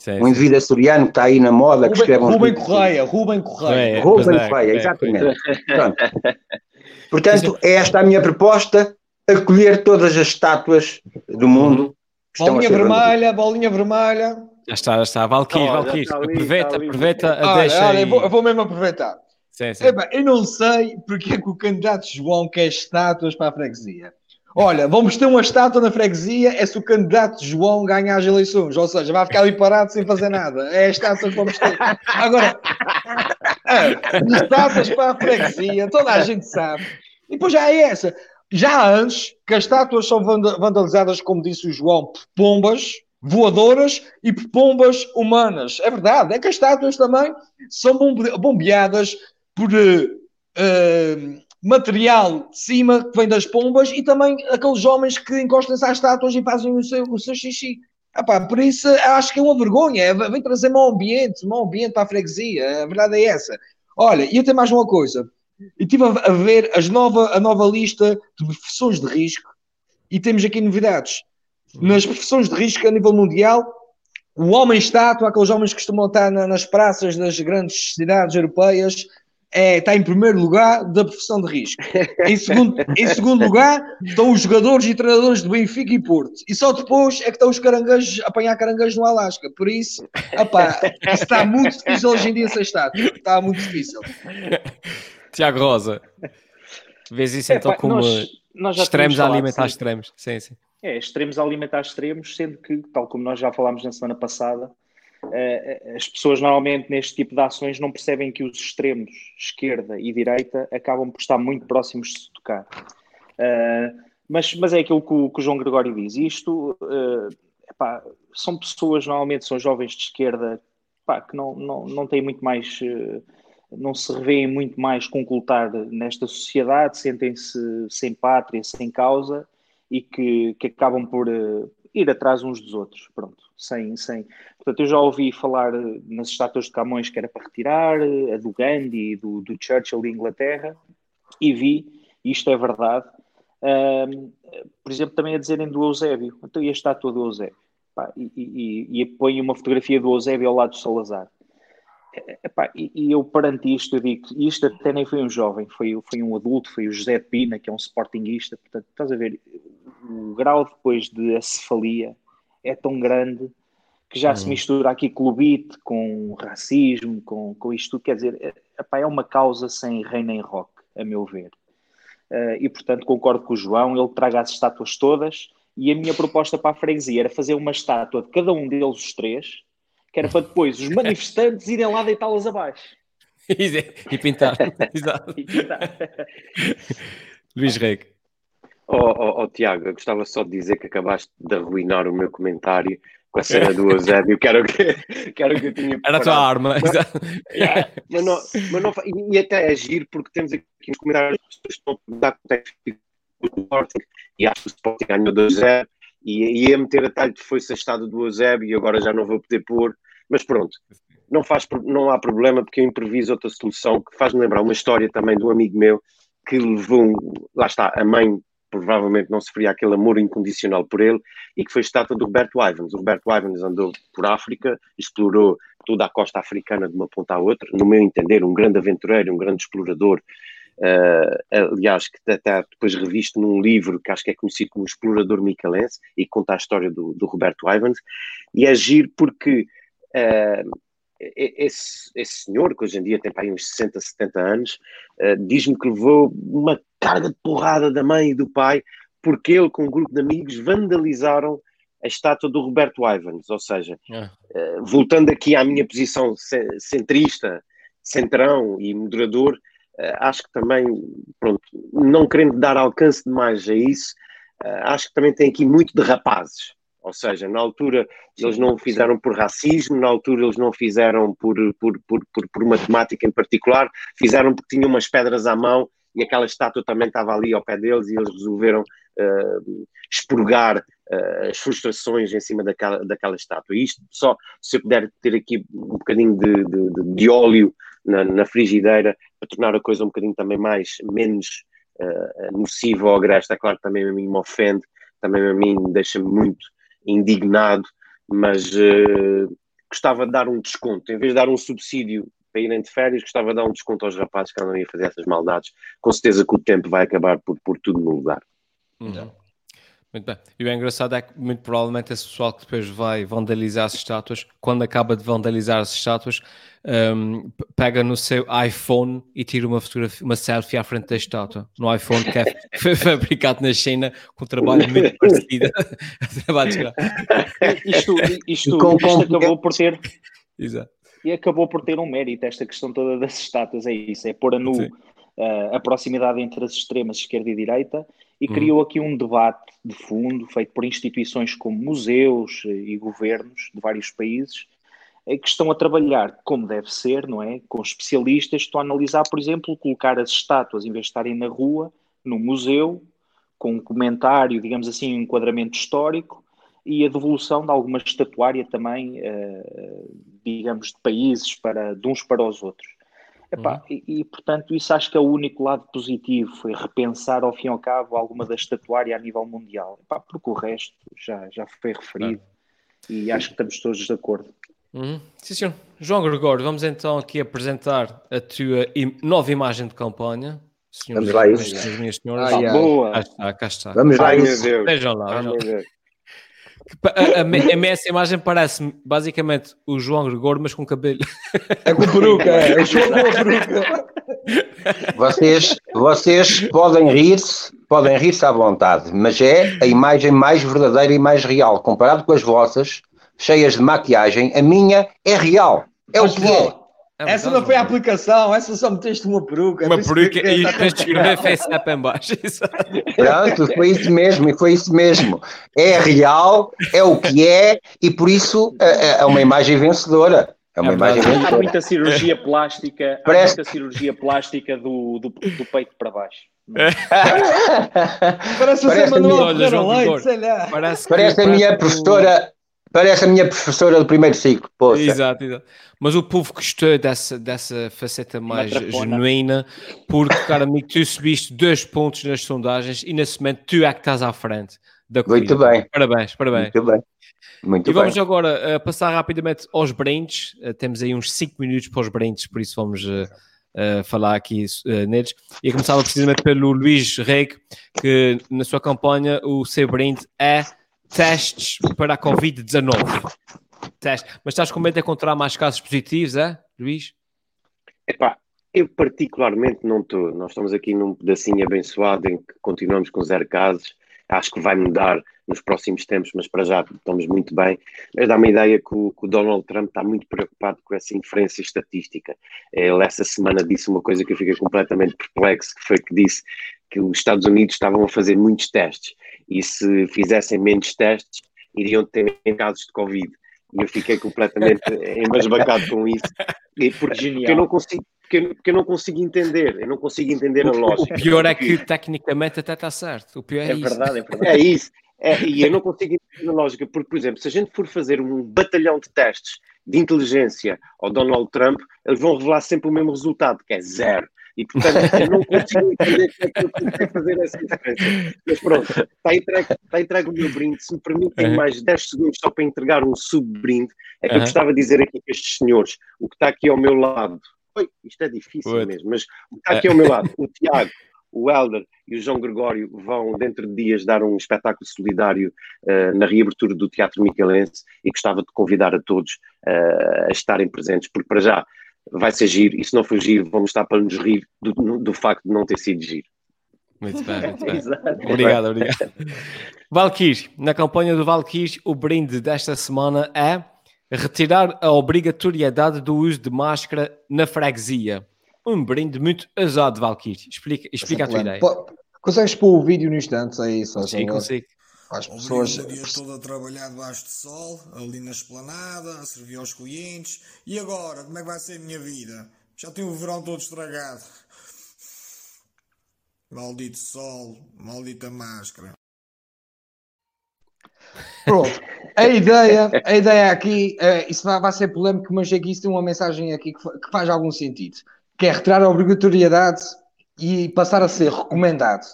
Sim, um indivíduo açoriano que está aí na moda, Ruben, que escreve uns Ruben livros. Correia, Ruben Correia. Ruben é, Correia, é, exatamente. Portanto, é esta a minha proposta acolher todas as estátuas do mundo. Bolinha vermelha, bolinha vermelha. Já está, já está. Valkyrie, oh, Valkyrie, aproveita, aproveita a olha, deixa. Olha, eu, vou, eu vou mesmo aproveitar. Sim, sim. Eba, eu não sei porque é que o candidato João quer estátuas para a freguesia. Olha, vamos ter uma estátua na freguesia, é se o candidato João ganhar as eleições, ou seja, vai ficar ali parado sem fazer nada. É a estátua que vamos ter. Agora, é, estátuas para a freguesia, toda a gente sabe. E depois já é essa. Já antes, que as estátuas são vandalizadas, como disse o João, por pombas voadoras e por pombas humanas. É verdade, é que as estátuas também são bombeadas por uh, uh, material de cima que vem das pombas e também aqueles homens que encostam-se às estátuas e fazem o seu, o seu xixi. Epá, por isso acho que é uma vergonha, é, vem trazer mau ambiente, mau ambiente para a freguesia, a verdade é essa. Olha, e até mais uma coisa, eu estive a ver as nova, a nova lista de profissões de risco e temos aqui novidades. Nas profissões de risco a nível mundial, o homem estátua, aqueles homens que costumam estar na, nas praças das grandes cidades europeias, é, está em primeiro lugar da profissão de risco. Em segundo, em segundo lugar estão os jogadores e treinadores de Benfica e Porto. E só depois é que estão os caranguejos a apanhar caranguejos no Alasca. Por isso, opá, está muito difícil hoje em dia ser estátua. Está muito difícil. Tiago Rosa, vês isso é, então pá, como nós, nós extremos a alimentar assim, extremos. Sim, sim. É, extremos a alimentar extremos, sendo que, tal como nós já falámos na semana passada, as pessoas normalmente neste tipo de ações não percebem que os extremos, esquerda e direita, acabam por estar muito próximos de se tocar. Uh, mas, mas é aquilo que o, que o João Gregório diz. Isto uh, epá, são pessoas, normalmente são jovens de esquerda, epá, que não, não, não têm muito mais. não se revêem muito mais com ocultar nesta sociedade, sentem-se sem pátria, sem causa e que, que acabam por, ir atrás uns dos outros, pronto, sem, sem... Portanto, eu já ouvi falar eh, nas estátuas de Camões que era para retirar, eh, a do Gandhi do, do Churchill de Inglaterra, e vi, isto é verdade, um, por exemplo, também a dizerem do Eusébio, então e a estátua do Eusébio? Pá, e, e, e põe uma fotografia do Eusébio ao lado do Salazar. Epá, e, eu perante isto, eu digo, isto até nem foi um jovem, foi, foi um adulto, foi o José Pina, que é um sportinguista, portanto, estás a ver, o grau depois de acefalia é tão grande que já uhum. se mistura aqui clubite com racismo, com, com isto tudo, quer dizer, é, epá, é uma causa sem rei nem rock, a meu ver. Uh, e portanto concordo com o João, ele traga as estátuas todas, e a minha proposta para a freguesia era fazer uma estátua de cada um deles, os três, que era para depois os manifestantes irem lá deitá-las abaixo. e pintar. Exato. e pintar. Luís Reg. Oh, oh, oh, Tiago, eu gostava só de dizer que acabaste de arruinar o meu comentário com a cena do Eusébio, que era o que, que, era o que eu tinha Era a tua arma, mas, yeah, mas, não, mas não, e, até agir, é porque temos aqui nos comentários que estão a dar o Sporting, e acho que o Sporting ganhou 2-0, e ia meter a talho de foi-se estado do Eusébio, e agora já não vou poder pôr, mas pronto, não, faz, não há problema, porque eu improviso outra solução, que faz-me lembrar uma história também de um amigo meu, que levou, lá está, a mãe provavelmente não sofria aquele amor incondicional por ele, e que foi estátua do Roberto Ivans. O Roberto Ivans andou por África, explorou toda a costa africana de uma ponta à outra, no meu entender, um grande aventureiro, um grande explorador, uh, aliás, que até depois revisto num livro que acho que é conhecido como Explorador Micalense, e conta a história do, do Roberto Ivans, e agir é porque uh, esse, esse, senhor, que hoje em dia tem para aí uns 60, 70 anos, uh, diz-me que levou uma carga de porrada da mãe e do pai, porque ele, com um grupo de amigos, vandalizaram a estátua do Roberto Ivans. Ou seja, uh, voltando aqui à minha posição centrista, centrão e moderador, uh, acho que também, pronto, não querendo dar alcance demais a isso, acho que também tem aqui muito de rapazes. Ou seja, na altura eles não o fizeram por racismo, na altura eles não o fizeram por, por, por, por, por matemática em particular, fizeram porque tinham umas pedras à mão e aquela estátua também estava ali ao pé deles e eles resolveram uh, expurgar uh, as frustrações em cima daquela, daquela estátua. E isto só, se eu puder ter aqui um bocadinho de, de, de óleo na, na, frigideira para tornar a coisa um bocadinho também mais, menos uh, nociva ou agresta, é claro que também a mim me ofende, também a mim deixa-me muito indignado, mas uh, gostava de dar um desconto, em vez de dar um subsídio para irem de férias, gostava de dar um desconto aos rapazes que andam a fazer essas maldades. Com certeza que o tempo vai acabar por, por tudo no lugar. Uhum. Muito bem. E o engraçado é que, muito provavelmente, esse pessoal que depois vai vandalizar as estátuas, quando acaba de vandalizar as estátuas, um, pega no seu iPhone e tira uma fotografia, uma selfie à frente da estátua. No iPhone que é, foi fabricado na China com um trabalho muito parecido. isto, isto, com, isto acabou por ter. Exato. E acabou por ter um mérito esta questão toda das estátuas, é isso, é pôr a nu uh, a proximidade entre as extremas esquerda e direita e uhum. criou aqui um debate de fundo feito por instituições como museus e governos de vários países é que estão a trabalhar como deve ser, não é? Com especialistas, estão a analisar, por exemplo, colocar as estátuas, em vez de estarem na rua, no museu, com um comentário, digamos assim, um enquadramento histórico, e a devolução de alguma estatuária também, uh, digamos, de países para, de uns para os outros. Epá, uhum. e, e, portanto, isso acho que é o único lado positivo, foi repensar ao fim e ao cabo alguma da estatuária a nível mundial. Epá, porque o resto já, já foi referido e acho que estamos todos de acordo. Uhum. Sim, senhor. João Gregório, vamos então aqui apresentar a tua nova imagem de campanha. Senhores, vamos lá, isso. Minhas senhoras. Ah, boa. Cá está, cá está. Vamos lá, isso. Vejam lá. Vejam lá. A, a, a, imagem parece basicamente o João Gregor, mas com cabelo. É com peruca, é. é João com a peruca. Vocês, vocês podem rir-se, podem rir-se à vontade, mas é a imagem mais verdadeira e mais real. Comparado com as vossas, cheias de maquiagem, a minha é real. É o que é. É essa não foi a aplicação, essa só meteste uma peruca. Uma peruca e depois de escrever FaceApp em baixo. Pronto, foi isso mesmo, e foi isso mesmo. É real, é o que é, e por isso é, é, é uma imagem vencedora. É uma é imagem vencedora. Há muita cirurgia plástica, Parece... há muita cirurgia plástica do, do, do peito para baixo. Parece, Parece o Manuel Leite, sei lá. Parece, Parece a minha professora Parece a minha professora do primeiro ciclo. Poxa. Exato, exato. Mas o povo gostou dessa, dessa faceta mais genuína, porque, cara amigo, tu subiste dois pontos nas sondagens e nesse momento tu é que estás à frente da corrida. Muito bem. Parabéns, parabéns. Muito bem. Muito e vamos bem. agora uh, passar rapidamente aos brindes. Uh, temos aí uns 5 minutos para os brindes, por isso vamos uh, falar aqui neles. E começava precisamente pelo Luís Reg, que na sua campanha o seu brinde é testes para a Covid-19. Teste. Mas estás com medo de encontrar mais casos positivos, é, Luís? Epá, eu particularmente não estou. Nós estamos aqui num pedacinho abençoado em que continuamos com zero casos. Acho que vai mudar nos próximos tempos, mas para já estamos muito bem. Mas dá-me a ideia que o, que o, Donald Trump está muito preocupado com essa inferência estatística. Ele essa semana disse uma coisa que eu fiquei completamente perplexo, que foi que disse que os Estados Unidos estavam a fazer muitos testes e se fizessem menos testes, iriam ter casos de Covid. E eu fiquei completamente embasbacado com isso. E porque, porque eu não consigo. Porque eu, porque eu, não consigo entender, eu não consigo entender a lógica. O pior é que tecnicamente até está certo. O pior é, é isso. Verdade, é verdade, é isso. É, e eu não consigo entender a lógica, porque, por exemplo, se a gente for fazer um batalhão de testes de inteligência ao Donald Trump, eles vão revelar sempre o mesmo resultado, que é zero. E, portanto, eu não consigo entender como é que eu consigo fazer essa diferença. Mas pronto, está entregue, está entregue o meu brinde. Se me permitem uhum. mais 10 segundos só para entregar um sub-brinde, é que uhum. eu gostava de dizer aqui para estes senhores, o que está aqui ao meu lado, Oi, isto é difícil What? mesmo, mas o que está aqui ao meu lado, o Tiago, o Helder e o João Gregório vão, dentro de dias, dar um espetáculo solidário uh, na reabertura do Teatro Micalense e gostava de convidar a todos uh, a estarem presentes, porque para já vai ser giro, e se não for giro, vamos estar para nos rir do, do facto de não ter sido giro. Muito bem, muito bem. obrigado, obrigado. Valkyrie, na campanha do Valkyrie, o brinde desta semana é retirar a obrigatoriedade do uso de máscara na freguesia. Um brinde muito ousado, Valkyrie. Explica, explica a tua ideia. Consegues pôr o vídeo no instante aí? Só, Sim, consigo. As pessoas. O dia todo a trabalhar debaixo de sol, ali na esplanada, a servir aos clientes. E agora, como é que vai ser a minha vida? Já tenho o verão todo estragado. Maldito sol, maldita máscara. Pronto, a ideia, a ideia aqui, uh, isso vai, vai, ser polémico, mas aqui isso tem uma mensagem aqui que, que faz algum sentido, que é retirar a obrigatoriedade e passar a ser recomendado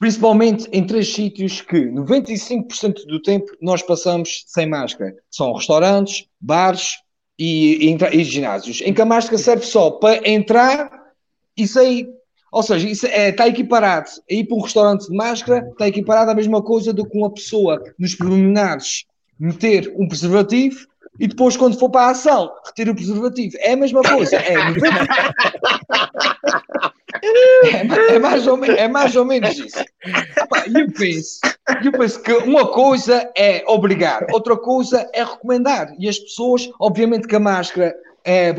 principalmente em três sítios que 95% do tempo nós passamos sem máscara. São restaurantes, bares e, e, e ginásios, em que a máscara serve só para entrar e sair. Ou seja, isso é, está equiparado a ir para um restaurante de máscara, está equiparado à mesma coisa do que uma pessoa nos preliminares meter um preservativo e depois, quando for para a ação, retira o preservativo. É a mesma coisa. É, 90... é, é, mais, ou é mais ou menos isso. E eu penso, eu penso que uma coisa é obrigar, outra coisa é recomendar. E as pessoas, obviamente que a máscara é,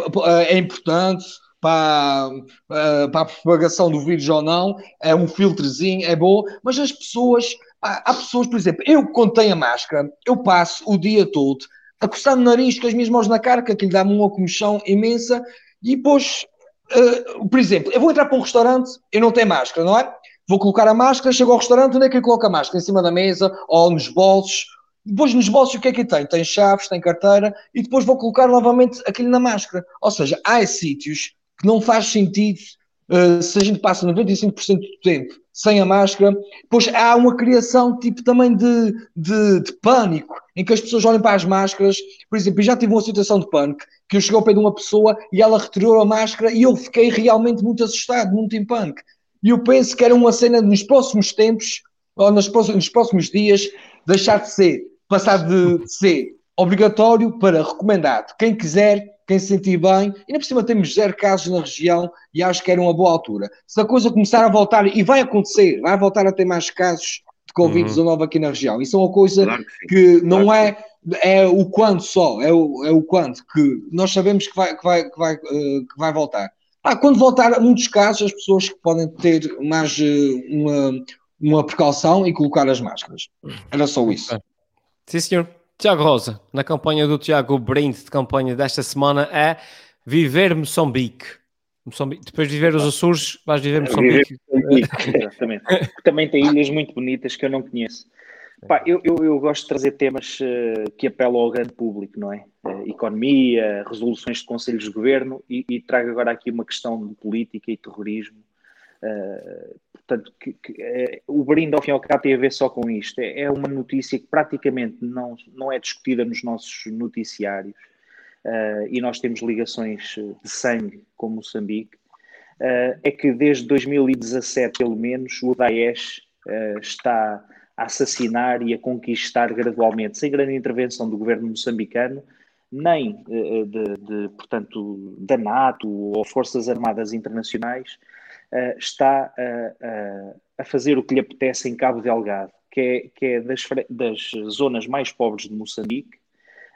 é importante, para, para a propagação do vírus ou não, é um filtrozinho, é bom, mas as pessoas, há pessoas, por exemplo, eu quando tenho a máscara, eu passo o dia todo a coçar no nariz com as minhas mãos na carca, que lhe dá-me uma comichão imensa, e depois, uh, por exemplo, eu vou entrar para um restaurante, eu não tenho máscara, não é? Vou colocar a máscara, chego ao restaurante, onde é que eu coloco a máscara? Em cima da mesa, ou nos bolsos, depois nos bolsos o que é que tem? Tem chaves, tem carteira, e depois vou colocar novamente aquilo na máscara. Ou seja, há sítios que não faz sentido uh, se a gente passa 95% do tempo sem a máscara, depois há uma criação tipo também de, de, de, pânico, em que as pessoas olham para as máscaras. Por exemplo, já tive uma situação de pânico, que eu cheguei ao pé de uma pessoa e ela retirou a máscara e eu fiquei realmente muito assustado, muito em pânico. E eu penso que era uma cena nos próximos tempos, ou nos próximos, nos próximos dias, deixar de ser, passar de ser obrigatório para recomendado. Quem quiser quem se sentir bem. E ainda por cima temos zero casos na região e acho que era uma boa altura. Se a coisa começar a voltar, e vai acontecer, vai voltar a ter mais casos de Covid-19 uhum. aqui na região. Isso é uma coisa claro que, que não claro é, é o quando só, é o, é o quando, que nós sabemos que vai, que vai, que vai, uh, que vai voltar. Ah, quando voltar, muitos casos, as pessoas que podem ter mais uh, uma, uma precaução e colocar as máscaras. Era só isso. Sim, senhor. Tiago Rosa, na campanha do Tiago, o brinde de campanha desta semana é Viver Moçambique. Moçambique. Depois de viver os Açores, vais viver Moçambique. Viver Moçambique. Exatamente. Também tem ilhas muito bonitas que eu não conheço. Pá, eu, eu, eu, gosto de trazer temas uh, que apelam ao grande público, não é? Uh, economia, resoluções de conselhos de governo e, e, trago agora aqui uma questão de política e terrorismo. Uh, Portanto, que, que, é, o brinde ao fim e ao cabo tem a ver só com isto. É, é, uma notícia que praticamente não, não é discutida nos nossos noticiários uh, e nós temos ligações de sangue com Moçambique. Uh, é que desde 2017, pelo menos, o Daesh uh, está a assassinar e a conquistar gradualmente, sem grande intervenção do governo moçambicano, nem de, de, portanto, da NATO ou Forças Armadas Internacionais, uh, está uh, a fazer o que lhe apetece em Cabo Delgado, que é, que é das, das zonas mais pobres de Moçambique,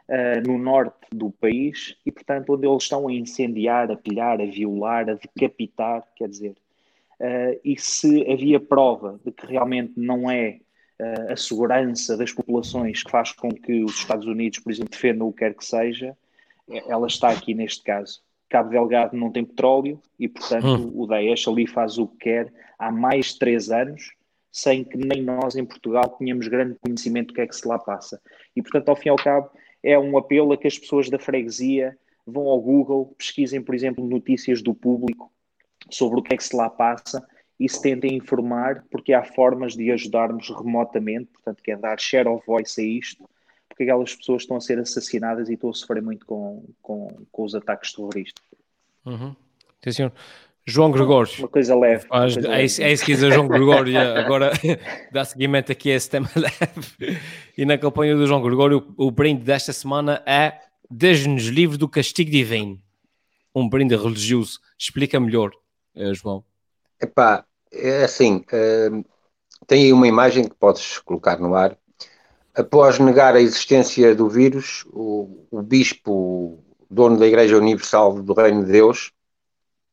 uh, no norte do país, e portanto onde eles estão a incendiar, a pilhar, a violar, a decapitar, quer dizer. e se havia prova de que realmente não é a segurança das populações que faz com que os Estados Unidos, por exemplo, defendam o que quer que seja, ela está aqui neste caso. Cabo Delgado não tem petróleo e, portanto, hum. o Daesh ali faz o que quer há mais de três anos, sem que nem nós em Portugal tenhamos grande conhecimento do que é que se lá passa. E, portanto, ao fim e ao cabo, é um apelo a que as pessoas da freguesia vão ao Google, pesquisem, por exemplo, notícias do público sobre o que é que se lá passa e se tentem informar, porque há formas de ajudarmos remotamente, portanto, que é dar share of voice a isto, porque aquelas pessoas estão a ser assassinadas e estão a sofrer muito com, com, com os ataques terroristas. Uhum. Sim, senhor. João Gregório. Uma coisa leve. Uma coisa é, isso, é isso que diz João Gregório. Agora dá seguimento aqui a esse tema leve. E na campanha do João Gregório, o brinde desta semana é Deus-nos livre do castigo divino. Um brinde religioso. Explica melhor, eh, João. Epá, é assim, uh, tem aí uma imagem que podes colocar no ar após negar a existência do vírus, o, o bispo, dono da Igreja Universal do Reino de Deus,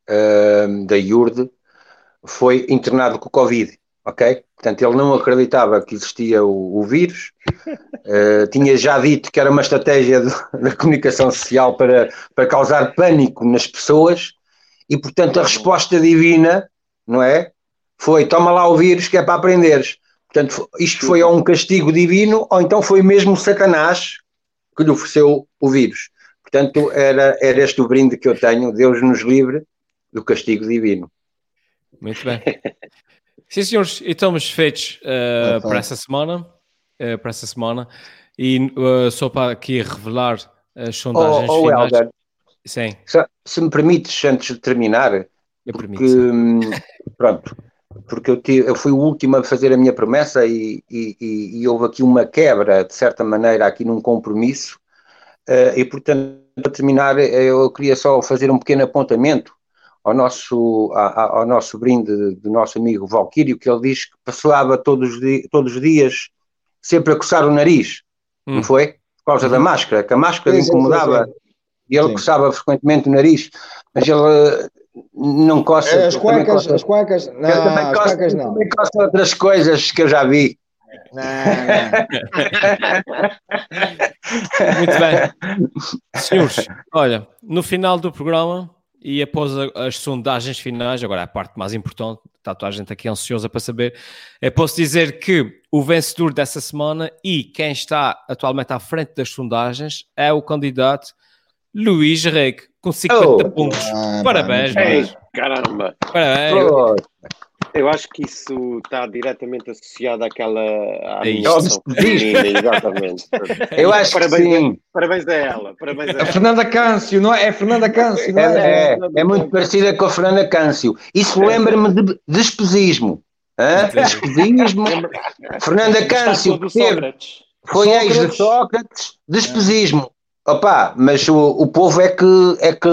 uh, da IURD, foi internado com Covid, ok? Portanto, ele não acreditava que existia o, o vírus, uh, tinha já dito que era uma estratégia da comunicação social para, para causar pânico nas pessoas, e portanto a resposta divina, não é? Foi, toma lá o vírus que é para aprenderes. Portanto, isto foi ou um castigo divino, ou então foi mesmo Satanás que lhe ofereceu o vírus. Portanto, era, era este o brinde que eu tenho, Deus nos livre do castigo divino. Muito bem. Sim, senhores, e estamos feitos uh, para essa semana. Uh, para essa semana. E uh, só para aqui revelar as sondagens oh, oh, finais. Helder, Sim. Se, se, me permites, antes de terminar, eu porque, permito, hum, pronto, porque eu, eu, fui o último a fazer a minha promessa e, e, e, houve aqui uma quebra, de certa maneira, aqui num compromisso, uh, e portanto, para terminar, eu queria só fazer um pequeno apontamento ao nosso, ao, ao nosso brinde do nosso amigo Valquírio, que ele diz que passava todos, todos os dias sempre a coçar o nariz, hum. não foi? Por causa da uhum. máscara, que a máscara sim, incomodava, sim, sim. e ele coçava frequentemente o nariz, mas ele não coça. As cuecas, as cuecas, não, eu também as cuecas não. Também coça outras coisas que eu já vi. Muito bem. Senhores, olha, no final do programa e após as sondagens finais, agora a parte mais importante, está toda a gente aqui ansiosa para saber, eu posso dizer que o vencedor dessa semana e quem está atualmente à frente das sondagens é o candidato Luís Reque, com 50 oh, pontos. Ah, Parabéns, Ei, caramba! Parabéns! Oh. Eu acho que isso está diretamente associado àquela à é feminina, exatamente. Eu acho parabéns que sim. A, parabéns a ela. Parabéns a, a Fernanda Câncio, não é? É Fernanda Câncio, não é? É, é, é muito parecida com a Fernanda Câncio. Isso lembra-me de despesismo. Despesismo. Fernanda Câncio, foi ex de Sócrates, despesismo. Opa, mas o, o povo é que é que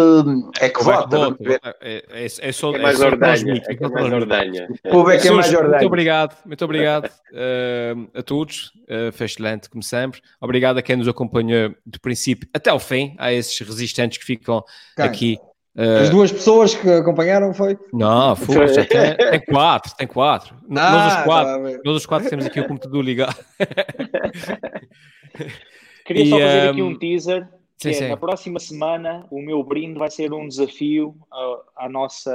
é que vota. É, é, é, só, é mais ordenha. É, é mais ordenha. O povo é que é mais ordenha. Muito obrigado, muito obrigado uh, a todos. Uh, foi excelente, como sempre. Obrigado a quem nos acompanhou do princípio até ao fim, a esses resistentes que ficam quem? aqui. Uh... As duas pessoas que acompanharam foi? Não, foi, já tem, tem quatro, tem quatro. Ah, nós, os quatro tá nós os quatro temos aqui o computador ligado. Queria e, só fazer um... aqui um teaser. Que sim, é, na próxima semana o meu brinde vai ser um desafio à, à nossa,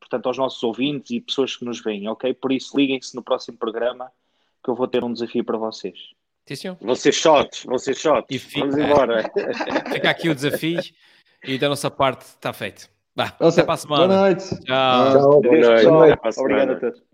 portanto, aos nossos ouvintes e pessoas que nos veem, ok? Por isso liguem-se no próximo programa que eu vou ter um desafio para vocês. Sim, senhor. Vão ser shots, vão ser shots. Fica, Vamos embora. Fica aqui o desafio e da nossa parte está feito. Bah, até para a semana. Boa noite. Tchau. Tchau. Boa noite. Boa noite. Obrigado a todos.